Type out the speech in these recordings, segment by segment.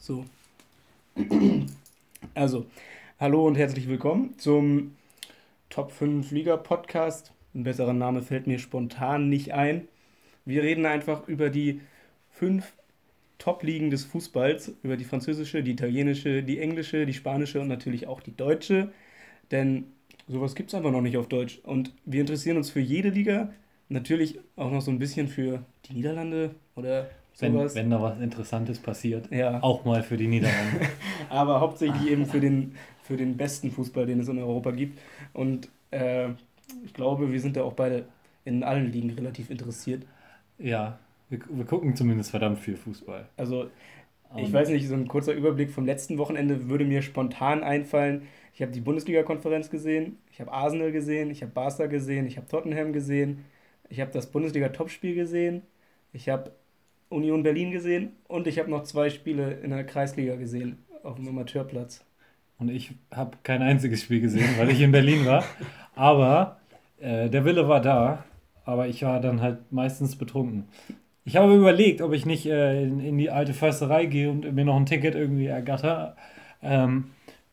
So. Also, hallo und herzlich willkommen zum Top 5 Liga Podcast. Ein besserer Name fällt mir spontan nicht ein. Wir reden einfach über die fünf Top-Ligen des Fußballs, über die französische, die italienische, die englische, die spanische und natürlich auch die deutsche. Denn sowas gibt es einfach noch nicht auf Deutsch. Und wir interessieren uns für jede Liga, natürlich auch noch so ein bisschen für die Niederlande oder wenn, sowas. wenn da was Interessantes passiert. Ja. Auch mal für die Niederlande. aber hauptsächlich eben für den, für den besten Fußball, den es in Europa gibt. Und äh, ich glaube, wir sind da auch beide in allen Ligen relativ interessiert. ja, wir, wir gucken zumindest verdammt viel Fußball. Also, ich Und- weiß nicht, so ein kurzer Überblick vom letzten Wochenende würde mir spontan einfallen. Ich habe die Bundesliga-Konferenz gesehen, ich habe Arsenal gesehen, ich habe Barca gesehen, ich habe Tottenham gesehen, ich habe das Bundesliga-Topspiel gesehen, ich habe Union Berlin gesehen und ich habe noch zwei Spiele in der Kreisliga gesehen auf dem Amateurplatz. Und ich habe kein einziges Spiel gesehen, weil ich in Berlin war. Aber äh, der Wille war da, aber ich war dann halt meistens betrunken. Ich habe überlegt, ob ich nicht äh, in, in die alte Försterei gehe und mir noch ein Ticket irgendwie ergatter. Ähm,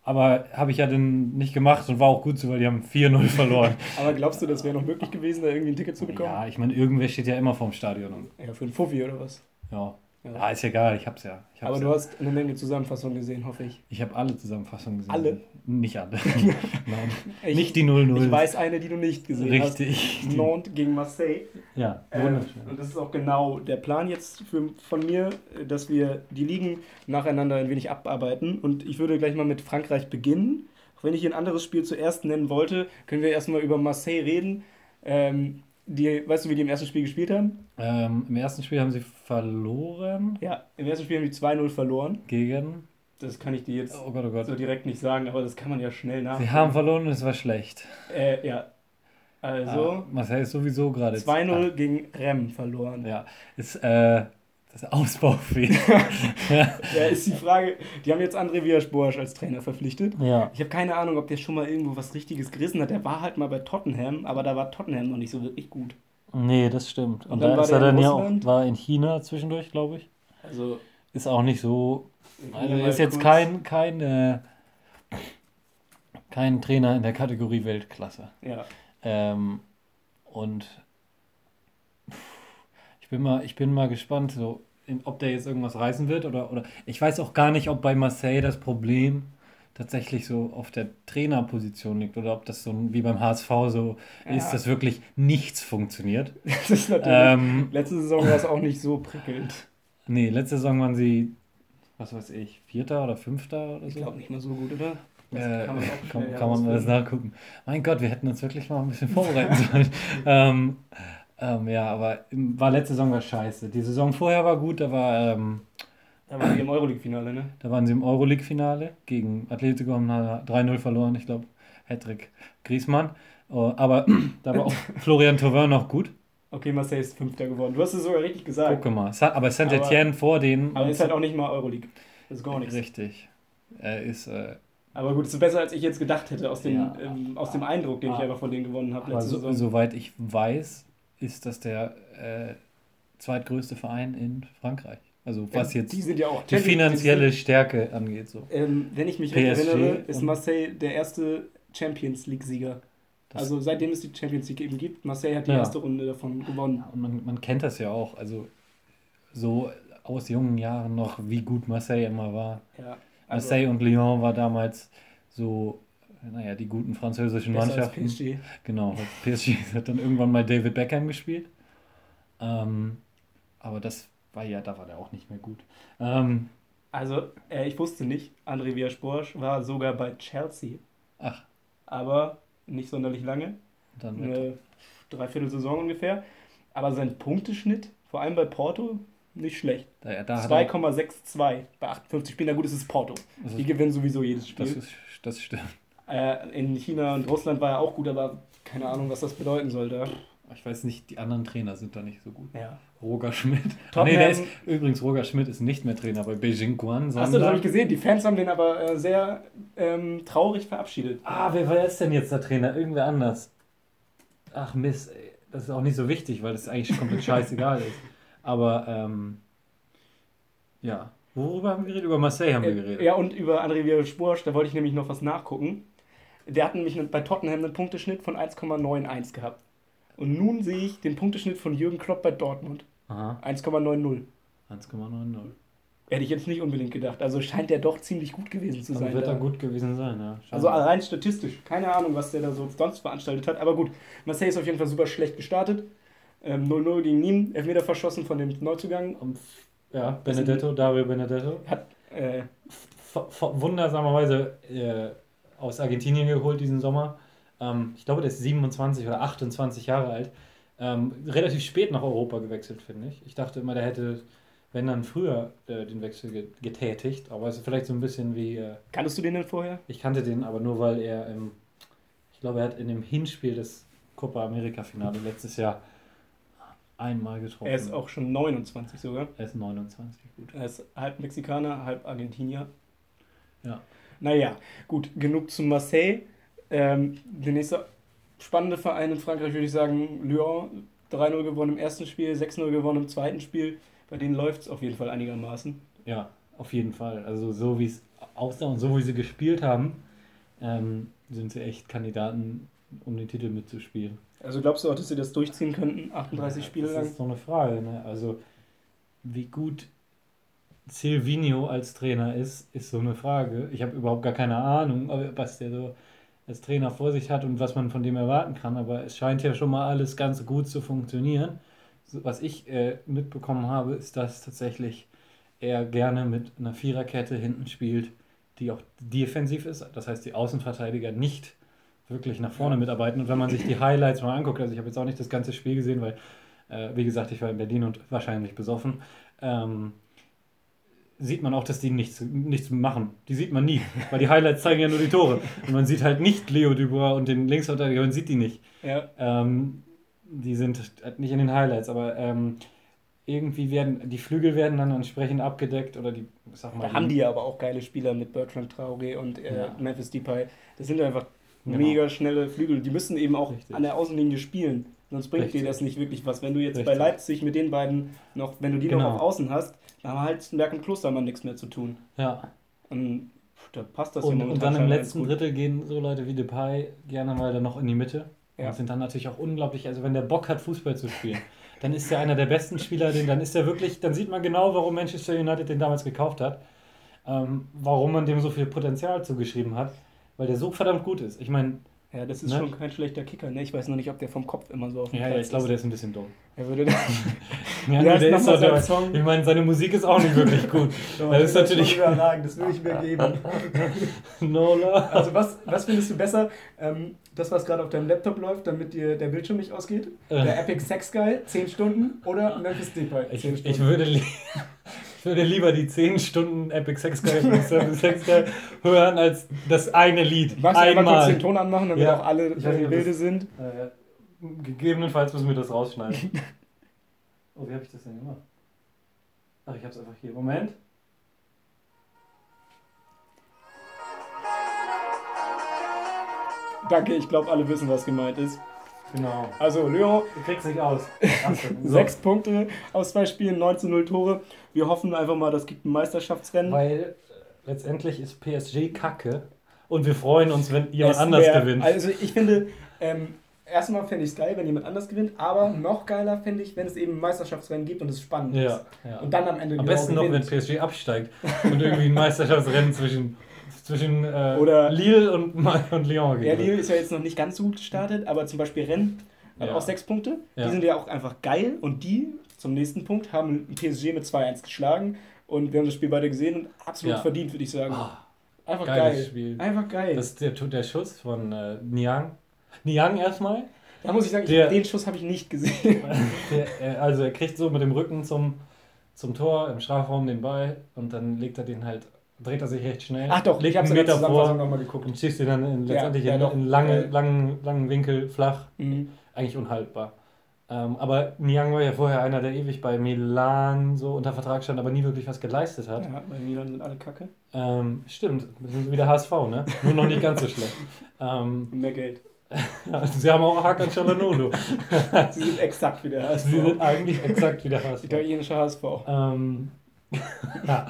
aber habe ich ja dann nicht gemacht und war auch gut so, weil die haben 4-0 verloren. Aber glaubst du, das wäre noch möglich gewesen, da irgendwie ein Ticket zu bekommen? ja, ich meine, irgendwer steht ja immer vorm Stadion. Und, Ja, für einen Fuffi oder was? ja. Ja. ja, ist egal, ich hab's ja. Ich hab's Aber ja. du hast eine Menge Zusammenfassungen gesehen, hoffe ich. Ich habe alle Zusammenfassungen gesehen. Alle? Nicht alle. Nein. Ich, nicht die 0-0. Ich weiß eine, die du nicht gesehen Richtig. hast. Nantes gegen Marseille. Ja, Äh, wunderschön. und das ist auch genau der Plan jetzt für, von mir, dass wir die Ligen nacheinander ein wenig abarbeiten. Und ich würde gleich mal mit Frankreich beginnen. Auch wenn ich hier ein anderes Spiel zuerst nennen wollte, können wir erstmal über Marseille reden. Ähm, die, weißt du, wie die im ersten Spiel gespielt haben? Ähm, Im ersten Spiel haben sie verloren Ja, im ersten Spiel haben die 2-0 verloren. gegen. Das kann ich dir jetzt Oh Gott, oh Gott. so direkt nicht sagen, aber das kann man ja schnell nach. Sie haben verloren und es war schlecht. Äh, ja. Also, Ah, Marcel ist sowieso gerade. 2-0 gegen Rem verloren. Ah, ja, ist äh, das Ausbaufehler. Ja, ist die Frage, die haben jetzt André Villas-Boas als Trainer verpflichtet. ja. Ich habe keine Ahnung, ob der schon mal irgendwo was Richtiges gerissen hat. Der war halt mal bei Tottenham, aber da war Tottenham noch nicht so wirklich gut. Nee, das stimmt. Und, Und dann da war ist er dann ja auch, war in China zwischendurch, glaube ich. Also, Ist auch nicht so. Also ist jetzt kurz- kein, kein, äh, kein Trainer in der Kategorie Weltklasse. Ja, Ähm, und ich bin mal, ich bin mal gespannt, so, in, ob der jetzt irgendwas reißen wird oder, oder ich weiß auch gar nicht, ob bei Marseille das Problem tatsächlich so auf der Trainerposition liegt oder ob das so wie beim HSV so Ja. ist, dass wirklich nichts funktioniert. das ist natürlich. Ähm, Letzte Saison war es auch nicht so prickelnd. nee, letzte Saison waren sie, was weiß ich, Vierter oder Fünfter oder Ich so. glaube nicht mal so gut, oder? Äh, kann man kann, kann man alles nachgucken. Mein Gott, wir hätten uns wirklich mal ein bisschen vorbereiten sollen. ähm, ähm, ja, aber war letzte Saison war scheiße. Die Saison vorher war gut, da war ähm, Da waren die im Euroleague-Finale, ne? da waren sie im Euroleague-Finale gegen Atletico haben 3-0 verloren, ich glaube, Hattrick Griezmann. Oh, aber da war auch Florian Thauvin noch gut. Okay, Marseille ist Fünfter geworden. Du hast es sogar richtig gesagt. Guck mal. Aber Saint-Etienne vor denen. Aber ist halt auch nicht mal Euroleague. Das ist gar nichts. Richtig. Er ist. Äh, Aber gut, es ist besser, als ich jetzt gedacht hätte, aus dem, Ja. ähm, aus dem Eindruck, den ich Ah. einfach von denen gewonnen habe letzte so, Saison. soweit ich weiß, ist das der äh, zweitgrößte Verein in Frankreich. Also was jetzt die ja auch die finanzielle Stärke angeht. So. Ähm, wenn ich mich recht PSG erinnere, ist Marseille der erste Champions League-Sieger. Also seitdem es die Champions League eben gibt, Marseille hat die Ja. erste Runde davon gewonnen. Und man, man kennt das ja auch. Also so aus jungen Jahren noch, wie gut Marseille immer war. Ja, also Marseille und Lyon war damals so, naja, die guten französischen besser als Mannschaften. PSG. Genau, PSG hat dann irgendwann mal David Beckham gespielt. Ähm, aber das war ja, da war der auch nicht mehr gut. Ähm, Also, äh, ich wusste nicht, André Villas-Boas war sogar bei Chelsea, ach, aber nicht sonderlich lange, dann wird, eine Dreiviertelsaison ungefähr. Aber sein Punkteschnitt, vor allem bei Porto, nicht schlecht. da, da hat er, 2,62 bei 58 Spielen. Na gut, es ist Porto. das, Die gewinnen sowieso jedes Spiel. das, ist, das stimmt. Äh, in China und Russland war er auch gut, aber keine Ahnung, was das bedeuten sollte. Ich weiß nicht, die anderen Trainer sind da nicht so gut. Ja. Roger Schmidt. Ah, Tottenham- nee, der ist, übrigens, Roger Schmidt ist nicht mehr Trainer bei Beijing Guan, Achso, das habe ich gesehen. Die Fans haben den aber äh, sehr ähm, traurig verabschiedet. ah, wer war jetzt denn jetzt der Trainer? Irgendwer anders. Ach Mist, ey. das ist auch nicht so wichtig, weil das eigentlich komplett scheißegal ist. Aber, ähm, ja, Worüber haben wir geredet? Über Marseille haben wir geredet. Ja, und über André Villas-Boas, da wollte ich nämlich noch was nachgucken. Der hat nämlich bei Tottenham einen Punkteschnitt von 1,91 gehabt. Und nun sehe ich den Punkteschnitt von Jürgen Klopp bei Dortmund. Aha. 1,90. 1,90. Hätte ich jetzt nicht unbedingt gedacht. Also scheint der doch ziemlich gut gewesen zu Also sein. wird da. er gut gewesen sein, ja. Also rein statistisch. Keine Ahnung, was der da so sonst veranstaltet hat. Aber gut, Marseille ist auf jeden Fall super schlecht gestartet. Ähm, 0-0 gegen Nîmes. Elfmeter verschossen von dem Neuzugang. Und, ja, Benedetto, Dario Benedetto. Hat, äh, wundersamerweise äh, aus Argentinien geholt diesen Sommer. Ähm, ich glaube, der ist 27 oder 28 Jahre alt. Ähm, relativ spät nach Europa gewechselt, finde ich. Ich dachte immer, der hätte, wenn dann früher äh, den Wechsel ge getätigt. Aber es ist vielleicht so ein bisschen wie, äh, kanntest du den denn vorher? ich kannte den aber nur, weil er im, ich glaube, er hat in dem Hinspiel des Copa America Finale letztes Jahr einmal getroffen. Er ist auch schon 29 sogar. Er ist 29, gut. Er ist halb Mexikaner, halb Argentinier. Ja. Naja, gut, genug zu Marseille. Ähm, der nächste spannende Verein in Frankreich würde ich sagen, Lyon. 3-0 gewonnen im ersten Spiel, 6-0 gewonnen im zweiten Spiel. Bei denen läuft es auf jeden Fall einigermaßen. Ja, auf jeden Fall. Also so wie es aussah und so wie sie gespielt haben, ähm, sind sie echt Kandidaten, um den Titel mitzuspielen. Also glaubst du auch, dass sie das durchziehen könnten, 38 Spiele das lang? ist so eine Frage. Ne? Also wie gut Silvino als Trainer ist, ist so eine Frage. Ich habe überhaupt gar keine Ahnung, was der so als Trainer vor sich hat und was man von dem erwarten kann. Aber es scheint ja schon mal alles ganz gut zu funktionieren. Was ich äh, mitbekommen habe, ist, dass tatsächlich er gerne mit einer Viererkette hinten spielt, die auch defensiv ist. Das heißt, die Außenverteidiger nicht wirklich nach vorne mitarbeiten. Und wenn man sich die Highlights mal anguckt, also ich habe jetzt auch nicht das ganze Spiel gesehen, weil, äh, wie gesagt, ich war in Berlin und wahrscheinlich besoffen, ähm, sieht man auch, dass die nichts, nichts machen. Die sieht man nie, weil die Highlights zeigen ja nur die Tore. Und man sieht halt nicht Leo Dubois und den Linksverteidiger, man sieht die nicht. Ja, Ähm, die sind halt nicht in den Highlights, aber ähm, irgendwie werden, die Flügel werden dann entsprechend abgedeckt oder die, sag mal, da haben die ja aber auch geile Spieler mit Bertrand Traoré und äh, Ja. Memphis Depay. Das sind einfach Genau. mega schnelle Flügel. Die müssen eben auch Richtig. an der Außenlinie spielen. Sonst bringt Richtig. dir das nicht wirklich was. Wenn du jetzt bei Richtig. Leipzig mit den beiden noch, wenn du die Genau. noch auf Außen hast, haben halt Merck und Klostermann nichts mehr zu tun. Ja. Und da passt das Und, und dann im letzten. Drittel gehen so Leute wie Depay gerne mal dann noch in die Mitte. Ja. Und sind dann natürlich auch unglaublich, also wenn der Bock hat, Fußball zu spielen, dann ist er einer der besten Spieler, den, dann ist er wirklich, dann sieht man genau, warum Manchester United den damals gekauft hat. Ähm, warum man dem so viel Potenzial zugeschrieben hat, weil der so verdammt gut ist. Ich meine, Ja, das ist Ne? schon kein schlechter Kicker. Ne? Ich weiß noch nicht, ob der vom Kopf immer so auf dem ja, ja, Platz ich glaube, ist. der ist ein bisschen dumm. Er würde Ja, der ist doch der, Song? ich meine, seine Musik ist auch nicht wirklich gut. das ist natürlich überragend, das würde ich mir geben. Nola. Also was, was findest du besser? Ähm, das, was gerade auf deinem Laptop läuft, damit dir der Bildschirm nicht ausgeht? Der Epic Sex Guy, 10 Stunden oder Memphis Depay, Ich, 10 ich, Stunden? ich würde lieber die 10 Stunden Epic Sex Guy Sex hören als das eine Lied. Magst du einmal kurz den Einmal. Ton anmachen, damit Ja. auch alle Ich weiß nicht, im ob Bilde das- sind? Äh, gegebenenfalls müssen wir das rausschneiden. Oh, wie habe ich das denn gemacht? Ach, ich habe es einfach hier. Moment. Danke, ich glaube, alle wissen, was gemeint ist. Genau. Also Lyon, Du kriegst nicht aus. So. Sechs Punkte aus zwei Spielen, 19 0 Tore. Wir hoffen einfach mal, das gibt ein Meisterschaftsrennen. Weil äh, letztendlich ist PSG kacke und wir freuen uns, wenn jemand Es anders wär- gewinnt. Also ich finde, ähm, erstmal fände ich es geil, wenn jemand anders gewinnt, aber noch geiler fände ich, wenn es eben ein Meisterschaftsrennen gibt und es spannend ja, ist. ja. Und dann am Ende Am Lyon besten noch, wenn gewinnt. PSG absteigt und irgendwie ein Meisterschaftsrennen zwischen, zwischen äh, Oder- Lille und, und Lyon Ja, geht. Lille ist ja jetzt noch nicht ganz so gut gestartet, aber zum Beispiel Rennes hat Ja. auch sechs Punkte. Ja. Die sind ja auch einfach geil und die, zum nächsten Punkt, haben PSG mit 2-1 geschlagen und wir haben das Spiel beide gesehen und absolut Ja. verdient, würde ich sagen. Ah, einfach geil. Spiel. Einfach geil. das ist der, der Schuss von äh, Niang. Niang erstmal. da muss ich sagen, ich, der- den Schuss habe ich nicht gesehen. Der, äh, also er kriegt so mit dem Rücken zum, zum Tor im Strafraum den Ball und dann legt er den halt, dreht er sich recht schnell. Ach doch, ich habe es in der Zusammenfassung nochmal geguckt. und schießt ihn dann in, letztendlich ja, in, doch. in lange, Äh, langen, langen Winkel flach. Mhm. Eigentlich unhaltbar. Ähm, aber Niang war ja vorher einer, der ewig bei Milan so unter Vertrag stand, aber nie wirklich was geleistet hat. Ja, bei Milan sind alle kacke. Ähm, stimmt, ist wieder HSV, ne? Nur noch nicht ganz so schlecht. Ähm, mehr Geld. sie haben auch Hakan Çalhanoğlu. Sie sind exakt wie der HSV. Sie sind eigentlich exakt wie der HSV. Italienischer HSV. Ähm, ja,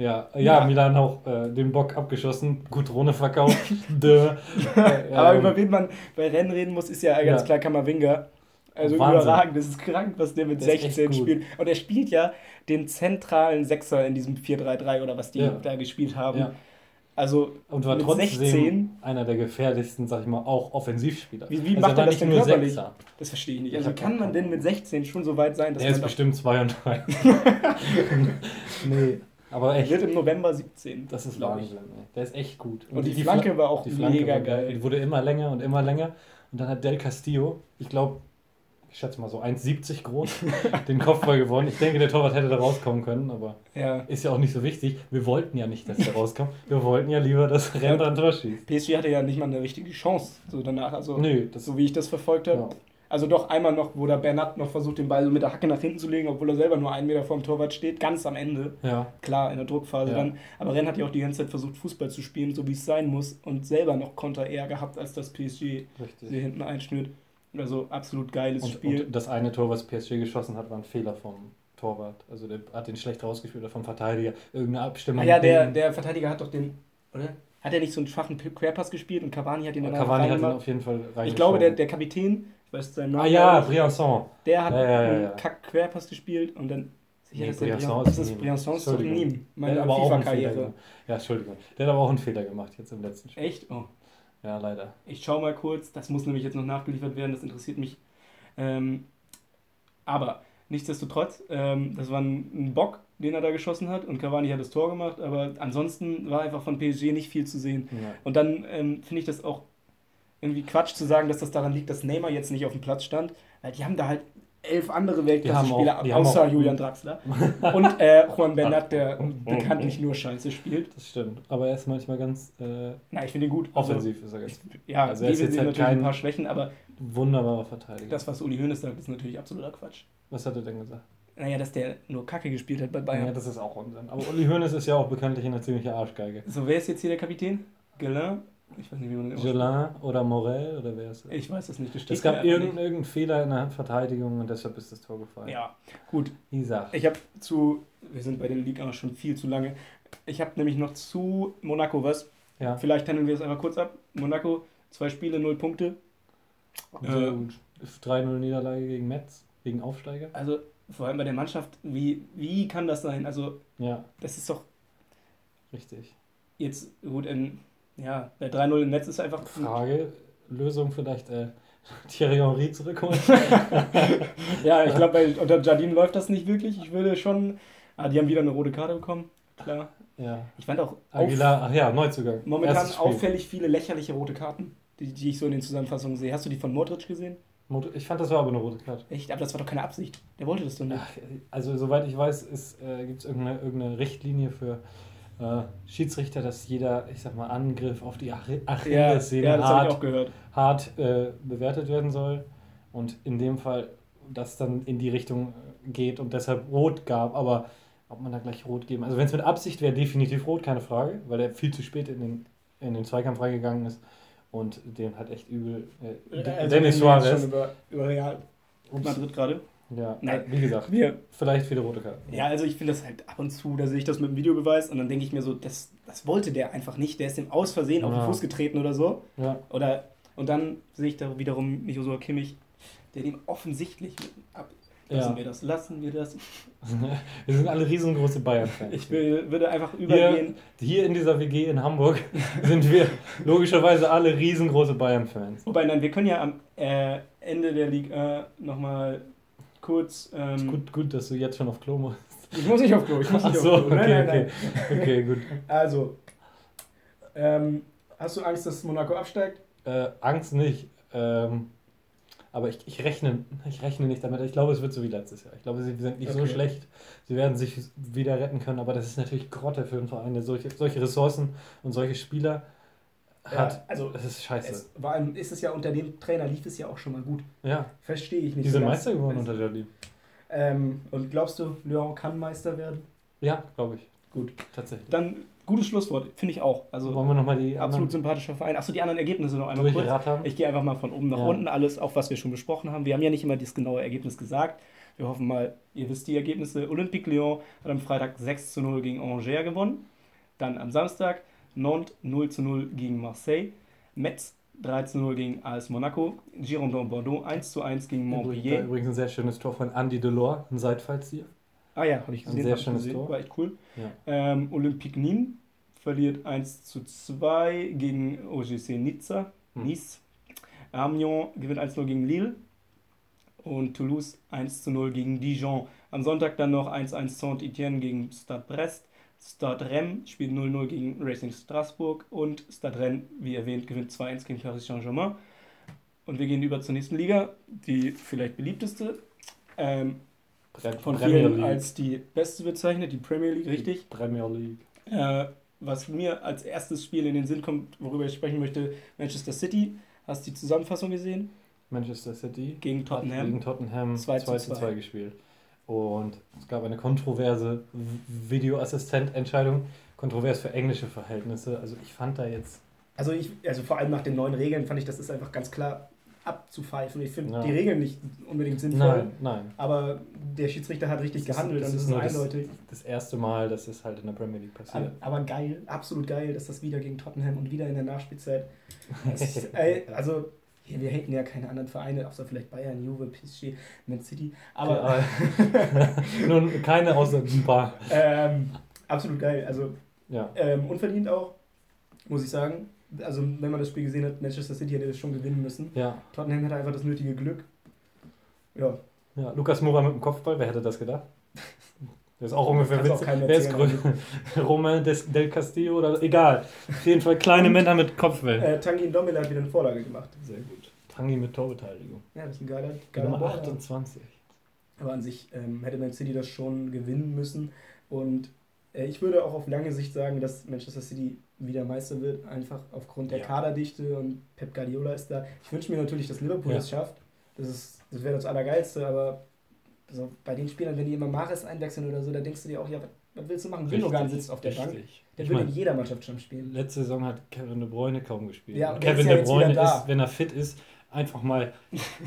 Ja, ja, Ja. Milan auch äh, den Bock abgeschossen, gut Rune verkauft. Dö. Äh, Aber ähm, über wen man bei Rennen reden muss, ist ja ganz Ja. klar Kammerwinger. Also Wahnsinn. überragend, das ist krank, was der mit Der ist echt 16 gut. spielt. Und er spielt ja den zentralen Sechser in diesem 4-3-3 oder was die Ja. da gespielt haben. Ja. Also Und war mit trotzdem 16, einer der gefährlichsten, sag ich mal, auch Offensivspieler. Wie- wie also macht er er das nicht denn nur körperlich? Sechser. das verstehe ich nicht. Ich Also hab kann man denn mit 16 schon so weit sein, dass Der ist bestimmt 2 und 3. nee, aber er echt. wird im November 17. Das ist. Wahnsinn. ey. Der ist echt gut. Und die Flanke war auch die mega war geil. Die wurde immer länger und immer länger. Und dann hat Del Castillo, ich glaube, ich schätze mal so 1,70 groß, den Kopfball gewonnen. Ich denke, der Torwart hätte da rauskommen können, aber Ja. ist ja auch nicht so wichtig. Wir wollten ja nicht, dass der rauskommt. Wir wollten ja lieber, dass Render ein Tor schießt. PSG hatte ja nicht mal eine richtige Chance so danach. Also Nö, das so wie ich das verfolgt habe. Ja. Also doch einmal noch, wo der Bernat noch versucht, den Ball so mit der Hacke nach hinten zu legen, obwohl er selber nur einen Meter vorm Torwart steht, ganz am Ende. Ja, Klar, in der Druckphase Ja. dann. Aber Rennes hat ja auch die ganze Zeit versucht, Fußball zu spielen, so wie es sein muss. Und selber noch Konter eher gehabt, als das PSG richtig. sie hinten einschnürt. Also absolut geiles Und, Spiel. und das eine Tor, was PSG geschossen hat, war ein Fehler vom Torwart. Also der hat den schlecht rausgespielt oder vom Verteidiger. Irgendeine Abstimmung. ah ja, der, der Verteidiger hat doch den, oder? Hat er nicht so einen schwachen Querpass gespielt und Cavani hat ihn dann Cavani hat ihn auf jeden Fall. Ich glaube, der, der Kapitän, ich weiß seinen Namen Ah ja, Briançon. der hat Ja, ja, ja, einen. Kack-Querpass gespielt und dann. Nee, der Briançon Brian- ist das ist. Briançon ist doch. Nîmes, meine hat aber auch einen Fehler FIFA-Karriere. gemacht. Ja, Entschuldigung. Der hat aber auch einen Fehler gemacht jetzt im letzten Spiel. Echt? Oh. Ja, leider. Ich schau mal kurz, das muss nämlich jetzt noch nachgeliefert werden, das interessiert mich. Ähm, aber nichtsdestotrotz, ähm, das war ein, ein Bock, den er da geschossen hat und Cavani hat das Tor gemacht, aber ansonsten war einfach von PSG nicht viel zu sehen. Ja. Und dann ähm, finde ich das auch irgendwie Quatsch zu sagen, dass das daran liegt, dass Neymar jetzt nicht auf dem Platz stand, weil die haben da halt elf andere Weltklasse-Spieler, außer Julian Draxler und äh, Juan Bernat, der bekanntlich nur Scheiße spielt. Das stimmt. Aber er ist manchmal ganz äh, Na, ich finde ihn gut. Also, offensiv, ist er ganz ja, Also er ist jetzt halt natürlich ein paar Schwächen, aber wunderbarer Verteidiger. das, was Uli Hoeneß sagt, ist natürlich absoluter Quatsch. Was hat er denn gesagt? Naja, dass der nur Kacke gespielt hat bei Bayern. Ja, das ist auch Unsinn. Aber Uli Hoeneß ist ja auch bekanntlich eine ziemliche Arschgeige. so, wer ist jetzt hier der Kapitän? Gelin? Ich weiß nicht, wie man den. Jolin oder Morel oder wer ist er? Ich weiß das nicht. Das Es gab irgendeinen nicht. irgendeinen Fehler in der Verteidigung und deshalb ist das Tor gefallen. Ja, gut. Isa. Ich habe zu, wir sind bei den Liga schon viel zu lange. Ich habe nämlich noch zu Monaco was. Ja. Vielleicht handeln wir es einmal kurz ab. Monaco, zwei Spiele, null Punkte. Sehr Äh, gut. 3-0 Niederlage gegen Metz, gegen Aufsteiger. Also vor allem bei der Mannschaft, wie, wie kann das sein? Also Ja, das ist doch richtig. jetzt gut in, ja, bei 3-0 im Netz ist einfach Frage, Lösung vielleicht äh, Thierry Henry zurückholen. Ja, ich glaube, unter Jardine läuft das nicht wirklich. Ich würde schon. Ah, die haben wieder eine rote Karte bekommen. Klar. ja. Ich fand auch Aguilar, ach ja, Neuzugang. momentan auffällig viele lächerliche rote Karten, die, die ich so in den Zusammenfassungen sehe. Hast du die von Modric gesehen? Ich fand, das war aber eine rote Karte. Echt? Aber das war doch keine Absicht. Der wollte das doch nicht. Ach, also, soweit ich weiß, äh, gibt es irgendeine, irgendeine Richtlinie für äh, Schiedsrichter, dass jeder, ich sag mal, Angriff auf die Ach ja, Achillessehne ja, ich hart, hart äh, bewertet werden soll. Und in dem Fall das dann in die Richtung äh, geht und deshalb rot gab. Aber ob man da gleich rot geben. Also wenn es mit Absicht wäre, definitiv rot, keine Frage, weil er viel zu spät in den, in den Zweikampf reingegangen ist. Und den hat echt übel. Äh, Also Dennis Suarez. Über, über Real. Madrid gerade. Ja, Nein. wie gesagt, Wir, vielleicht viele rote Karten. ja, also ich finde das halt ab und zu, da sehe ich das mit dem Videobeweis und dann denke ich mir so, das, das wollte der einfach nicht. Der ist dem aus Versehen auf den Ja. Fuß getreten oder so. Ja. Oder, und dann sehe ich da wiederum Josua Kimmich, der dem offensichtlich mit ab. Lassen Ja. wir das, lassen wir das. Wir sind alle riesengroße Bayern-Fans. Ich will, würde einfach übergehen. Hier in dieser WG in Hamburg sind wir logischerweise alle riesengroße Bayern-Fans. Wobei, nein, wir können ja am äh, Ende der Liga nochmal kurz. Ähm, Gut, gut, dass du jetzt schon auf Klo musst. Ich muss nicht auf Klo, ich muss Ach nicht so, auf Klo. okay, Nein, nein, okay. nein. Okay, gut. Also, ähm, hast du Angst, dass Monaco absteigt? Äh, Angst nicht. Ähm, aber ich, ich, rechne, ich rechne nicht damit. Ich glaube, es wird so wie letztes Jahr. Ich glaube, sie sind nicht so Okay. schlecht. Sie werden sich wieder retten können. Aber das ist natürlich Grotte für einen Verein, der solche, solche Ressourcen und solche Spieler hat. Ja, also, das ist scheiße. Es, vor allem ist es ja unter dem Trainer lief es ja auch schon mal gut. ja, Verstehe ich nicht. die sind. Meister geworden unter Jardim. Ähm, und glaubst du, Lyon kann Meister werden? Ja, glaube ich. Gut. Tatsächlich. Dann gutes Schlusswort, finde ich auch. Also Wollen wir nochmal die absolut sympathischer Verein. Achso, die anderen Ergebnisse noch einmal kurz. Ich gehe einfach mal von oben nach Ja. unten, alles, auch was wir schon besprochen haben. Wir haben ja nicht immer das genaue Ergebnis gesagt. Wir hoffen mal, ihr wisst die Ergebnisse. Olympique Lyon hat am Freitag 6 zu 0 gegen Angers gewonnen. Dann am Samstag Nantes 0 zu 0 gegen Marseille. Metz 3 zu 0 gegen AS Monaco. Girondin Bordeaux 1 zu 1 gegen Montpellier. Übrigens ein sehr schönes Tor von Andy Delors, ein Seitfallzieher. Ah ja, habe ich Ein gesehen. sehr hab ich schönes gesehen. Tor. War echt cool. Ja. Ähm, Olympique Nîmes verliert 1 zu 2 gegen OGC Nizza. Hm. Nice. Amiens gewinnt 1-0 gegen Lille. Und Toulouse 1 zu 0 gegen Dijon. Am Sonntag dann noch 1-1 Saint-Etienne gegen Stade Brest. Stade Rennes spielt 0-0 gegen Racing Strasbourg. Und Stade Rennes, wie erwähnt, gewinnt 2-1 gegen Paris Saint-Germain. Und wir gehen über zur nächsten Liga, die vielleicht beliebteste. Ähm, von Premier vielen League. als die beste bezeichnet, die Premier League, richtig. Premier League. Äh, was mir als erstes Spiel in den Sinn kommt, worüber ich sprechen möchte, Manchester City. Hast du die Zusammenfassung gesehen? Manchester City Gegen Tottenham. gegen Tottenham 2 2 zu zu 2 2 gespielt. Und es gab eine kontroverse Videoassistent-Entscheidung. Kontrovers für englische Verhältnisse. Also ich fand da jetzt. Also ich, also vor allem nach den neuen Regeln fand ich, das ist einfach ganz klar abzupfeifen. Ich finde Ja. die Regeln nicht unbedingt sinnvoll, Nein, nein. aber der Schiedsrichter hat richtig Das ist- gehandelt das und ist das ist das- eindeutig. Das erste Mal, dass es halt in der Premier League Aber, passiert. aber geil, absolut geil, dass das wieder gegen Tottenham und wieder in der Nachspielzeit. Das ist, also hier, wir haten ja keine anderen Vereine, außer vielleicht Bayern, Juve, PSG, Man City. Aber Nun, keine außer ein paar. ähm, absolut geil. Also Ja. ähm, unverdient auch, muss ich sagen. Also wenn man das Spiel gesehen hat, Manchester City hätte das schon gewinnen müssen. Ja. Tottenham hatte einfach das nötige Glück. Ja, ja. Lukas Moura mit dem Kopfball, wer hätte das gedacht? Das ist auch ungefähr witzig. Wer ist größer? Romain des, del Castillo oder egal. Auf jeden Fall kleine Männer mit Kopfbällen. äh, Tanguy Ndombele hat wieder eine Vorlage gemacht. Sehr gut. Tangi mit Torbeteiligung. Ja, das ist ein geiler, geiler Nummer Baller. 28. Aber an sich ähm, hätte Man City das schon gewinnen müssen. Und äh, ich würde auch auf lange Sicht sagen, dass Manchester City wieder Meister wird, einfach aufgrund der Ja. Kaderdichte und Pep Guardiola ist da. Ich wünsche mir natürlich, dass Liverpool Ja. das schafft. Das, ist- das wäre das Allergeilste, aber so bei den Spielern, wenn die immer Mares einwechseln oder so, da denkst du dir auch, ja, was, willst du machen? Gündogan sitzt auf der Bank. Richtig. Der Ich würde in jeder Mannschaft schon spielen. letzte Saison hat Kevin De Bruyne kaum gespielt. Ja, der Kevin De Bruyne ist, wenn er fit ist, einfach mal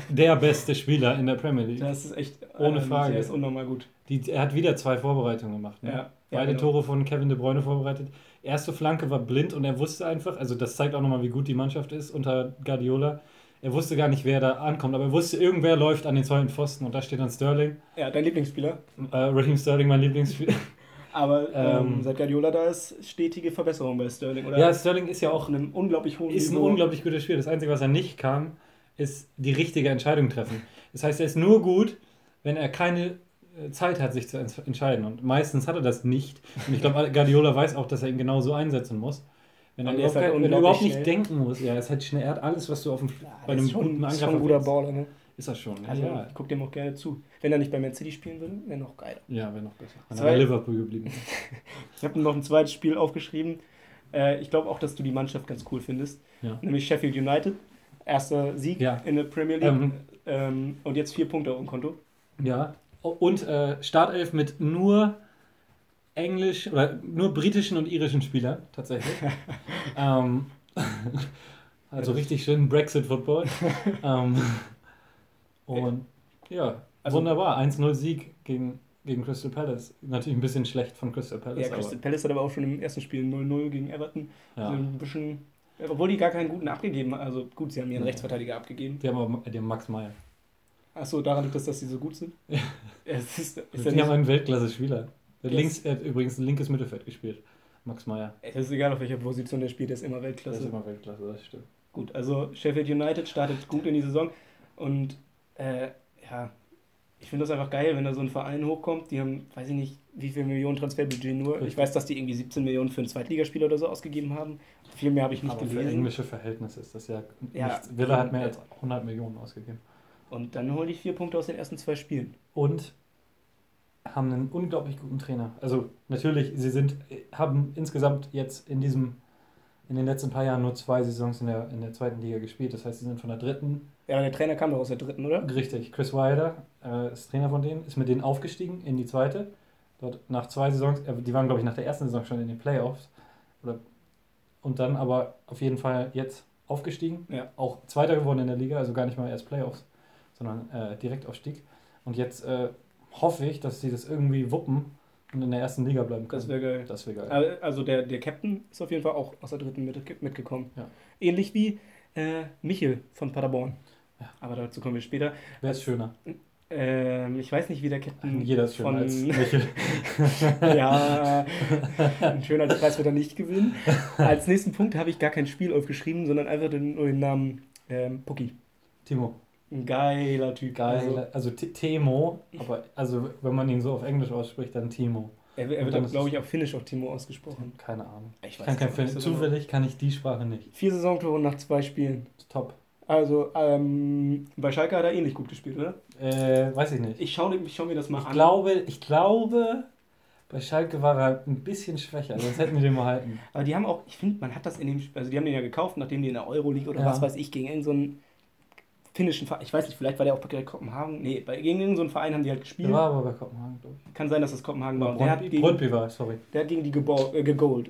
der beste Spieler in der Premier League. Das ist echt Ohne ähm, Frage. Der ist unnormal gut. Die, er hat wieder zwei Vorbereitungen gemacht. Ne? Ja, ja, Beide genau. Tore von Kevin De Bruyne vorbereitet. Erste Flanke war blind und er wusste einfach, also das zeigt auch nochmal, wie gut die Mannschaft ist unter Guardiola. Er wusste gar nicht, wer da ankommt, aber er wusste, irgendwer läuft an den zweiten Pfosten und da steht dann Sterling. Ja, dein Lieblingsspieler. Äh, Raheem Sterling, mein Lieblingsspieler. Aber ähm, Ähm, seit Guardiola da ist, stetige Verbesserung bei Sterling. Oder ja, Sterling ist ja auch einem unglaublich hohen ist ein Niveau. unglaublich guter Spieler. Das Einzige, was er nicht kann, ist die richtige Entscheidung treffen. Das heißt, er ist nur gut, wenn er keine äh, Zeit hat, sich zu ents- entscheiden. Und meistens hat er das nicht. Und ich glaube, Guardiola weiß auch, dass er ihn genau so einsetzen muss. Wenn er, er ist überhaupt, halt wenn er überhaupt nicht denken muss. Ja, er ist halt schnell. Er hat alles, was du auf dem, Ja, bei einem ist schon, guten ist Angreifer schon ein guter. Baller. Ne? Ist er schon. Also, ja, ich guck dem auch gerne zu. Wenn er nicht bei Man City spielen würde, wäre noch geiler. ja wäre noch besser. Wenn er Zwei- bei Liverpool geblieben ist. Ich habe noch ein zweites Spiel aufgeschrieben. Äh, ich glaube auch, dass du die Mannschaft ganz cool findest. Ja. Nämlich Sheffield United. Erster Sieg Ja. in der Premier League. Ähm, Ähm, und jetzt vier Punkte auf dem Konto. Ja, und äh, Startelf mit nur englisch oder nur britischen und irischen Spielern, tatsächlich. ähm, also richtig schön Brexit-Football. ähm, und ja, Also- wunderbar. 1-0 Sieg gegen, gegen Crystal Palace. Natürlich ein bisschen schlecht von Crystal Palace. Ja, Crystal Palace hat aber auch schon im ersten Spiel 0-0 gegen Everton. aber, Also ja. ein bisschen, obwohl die gar keinen guten abgegeben haben. Also gut, sie haben ihren Ja. Rechtsverteidiger abgegeben. Die haben aber haben Max Meyer. Achso, daran liegt es, dass sie so gut sind. Ja. Es ist, ist Die haben nicht, einen Weltklasse-Spieler. Der. Links, er hat übrigens ein linkes Mittelfeld gespielt. Max Meyer. es ist egal, auf welcher Position der spielt, der ist immer Der Weltklasse. ist immer Weltklasse, das stimmt. Gut, also Sheffield United startet gut in die Saison und äh, ja, ich finde das einfach geil, wenn da so ein Verein hochkommt. Die haben, weiß ich nicht, wie viel Millionen Transferbudget nur. Ich weiß, dass die irgendwie 17 Millionen für einen Zweitligaspieler oder so ausgegeben haben. Viel mehr habe ich nicht Aber für gelesen. englische Verhältnisse ist das ja, Ja. nichts. Villa hat mehr als 100 Millionen ausgegeben. Und dann hole ich vier Punkte aus den ersten zwei Spielen. Und haben einen unglaublich guten Trainer. Also natürlich, sie sind, haben insgesamt jetzt in diesem, in den letzten paar Jahren nur zwei Saisons in der, in der zweiten Liga gespielt. Das heißt, sie sind von der dritten, Ja, der Trainer kam doch aus der dritten, oder? richtig, Chris Wilder äh, ist Trainer von denen, ist mit denen aufgestiegen in die zweite. Dort nach zwei Saisons, äh, die waren glaube ich nach der ersten Saison schon in den Playoffs. Oder, und dann aber auf jeden Fall jetzt aufgestiegen. Ja. Auch Zweiter geworden in der Liga, also gar nicht mal erst Playoffs, sondern äh, Direktaufstieg. Und jetzt äh, hoffe ich, dass sie das irgendwie wuppen und in der ersten Liga bleiben können. Das wäre geil. Das wäre geil. Aber- Also der, der Captain ist auf jeden Fall auch aus der dritten mit, mitgekommen. Ja. Ähnlich wie äh, Michel von Paderborn. Ja. Aber dazu kommen wir später. Wer ist schöner? Ähm, ich weiß nicht, wie der Captain Jeder ist schöner von... als Michel. ja, einen Schönheitspreis wird er nicht gewinnen. Als nächsten Punkt habe ich gar kein Spiel aufgeschrieben, sondern einfach den, nur den Namen ähm, Pucki. Timo. Ein geiler Typ. Geil. Also, Also, Temo, aber also wenn man ihn so auf Englisch ausspricht, dann Timo. er, er wird, auch, glaube ich, auf Finnisch auf Timo ausgesprochen. Keine Ahnung. Ich Ich kann kein es nicht Fin- so genau. Zufällig kann ich die Sprache nicht. Vier Saisontore nach zwei Spielen. Top. Also, ähm, bei Schalke hat er ähnlich gut gespielt, oder? Äh, weiß ich nicht. Ich schaue ich schau mir das mal Ich an. glaube, ich glaube, bei Schalke war er ein bisschen schwächer, sonst hätten die den mal halten. Aber die haben auch, ich finde, man hat das in dem, also die haben den ja gekauft, nachdem die in der Euroleague oder Ja. was weiß ich, gegen irgendeinen so finnischen Verein, ich weiß nicht, vielleicht war der auch bei Kopenhagen, nee, bei, gegen irgendeinen so Verein haben die halt gespielt. Der war aber bei Kopenhagen, glaube ich. Kann sein, dass das Kopenhagen war. Und der hat gegen, Brøndby war, sorry. der hat gegen die gebo- äh.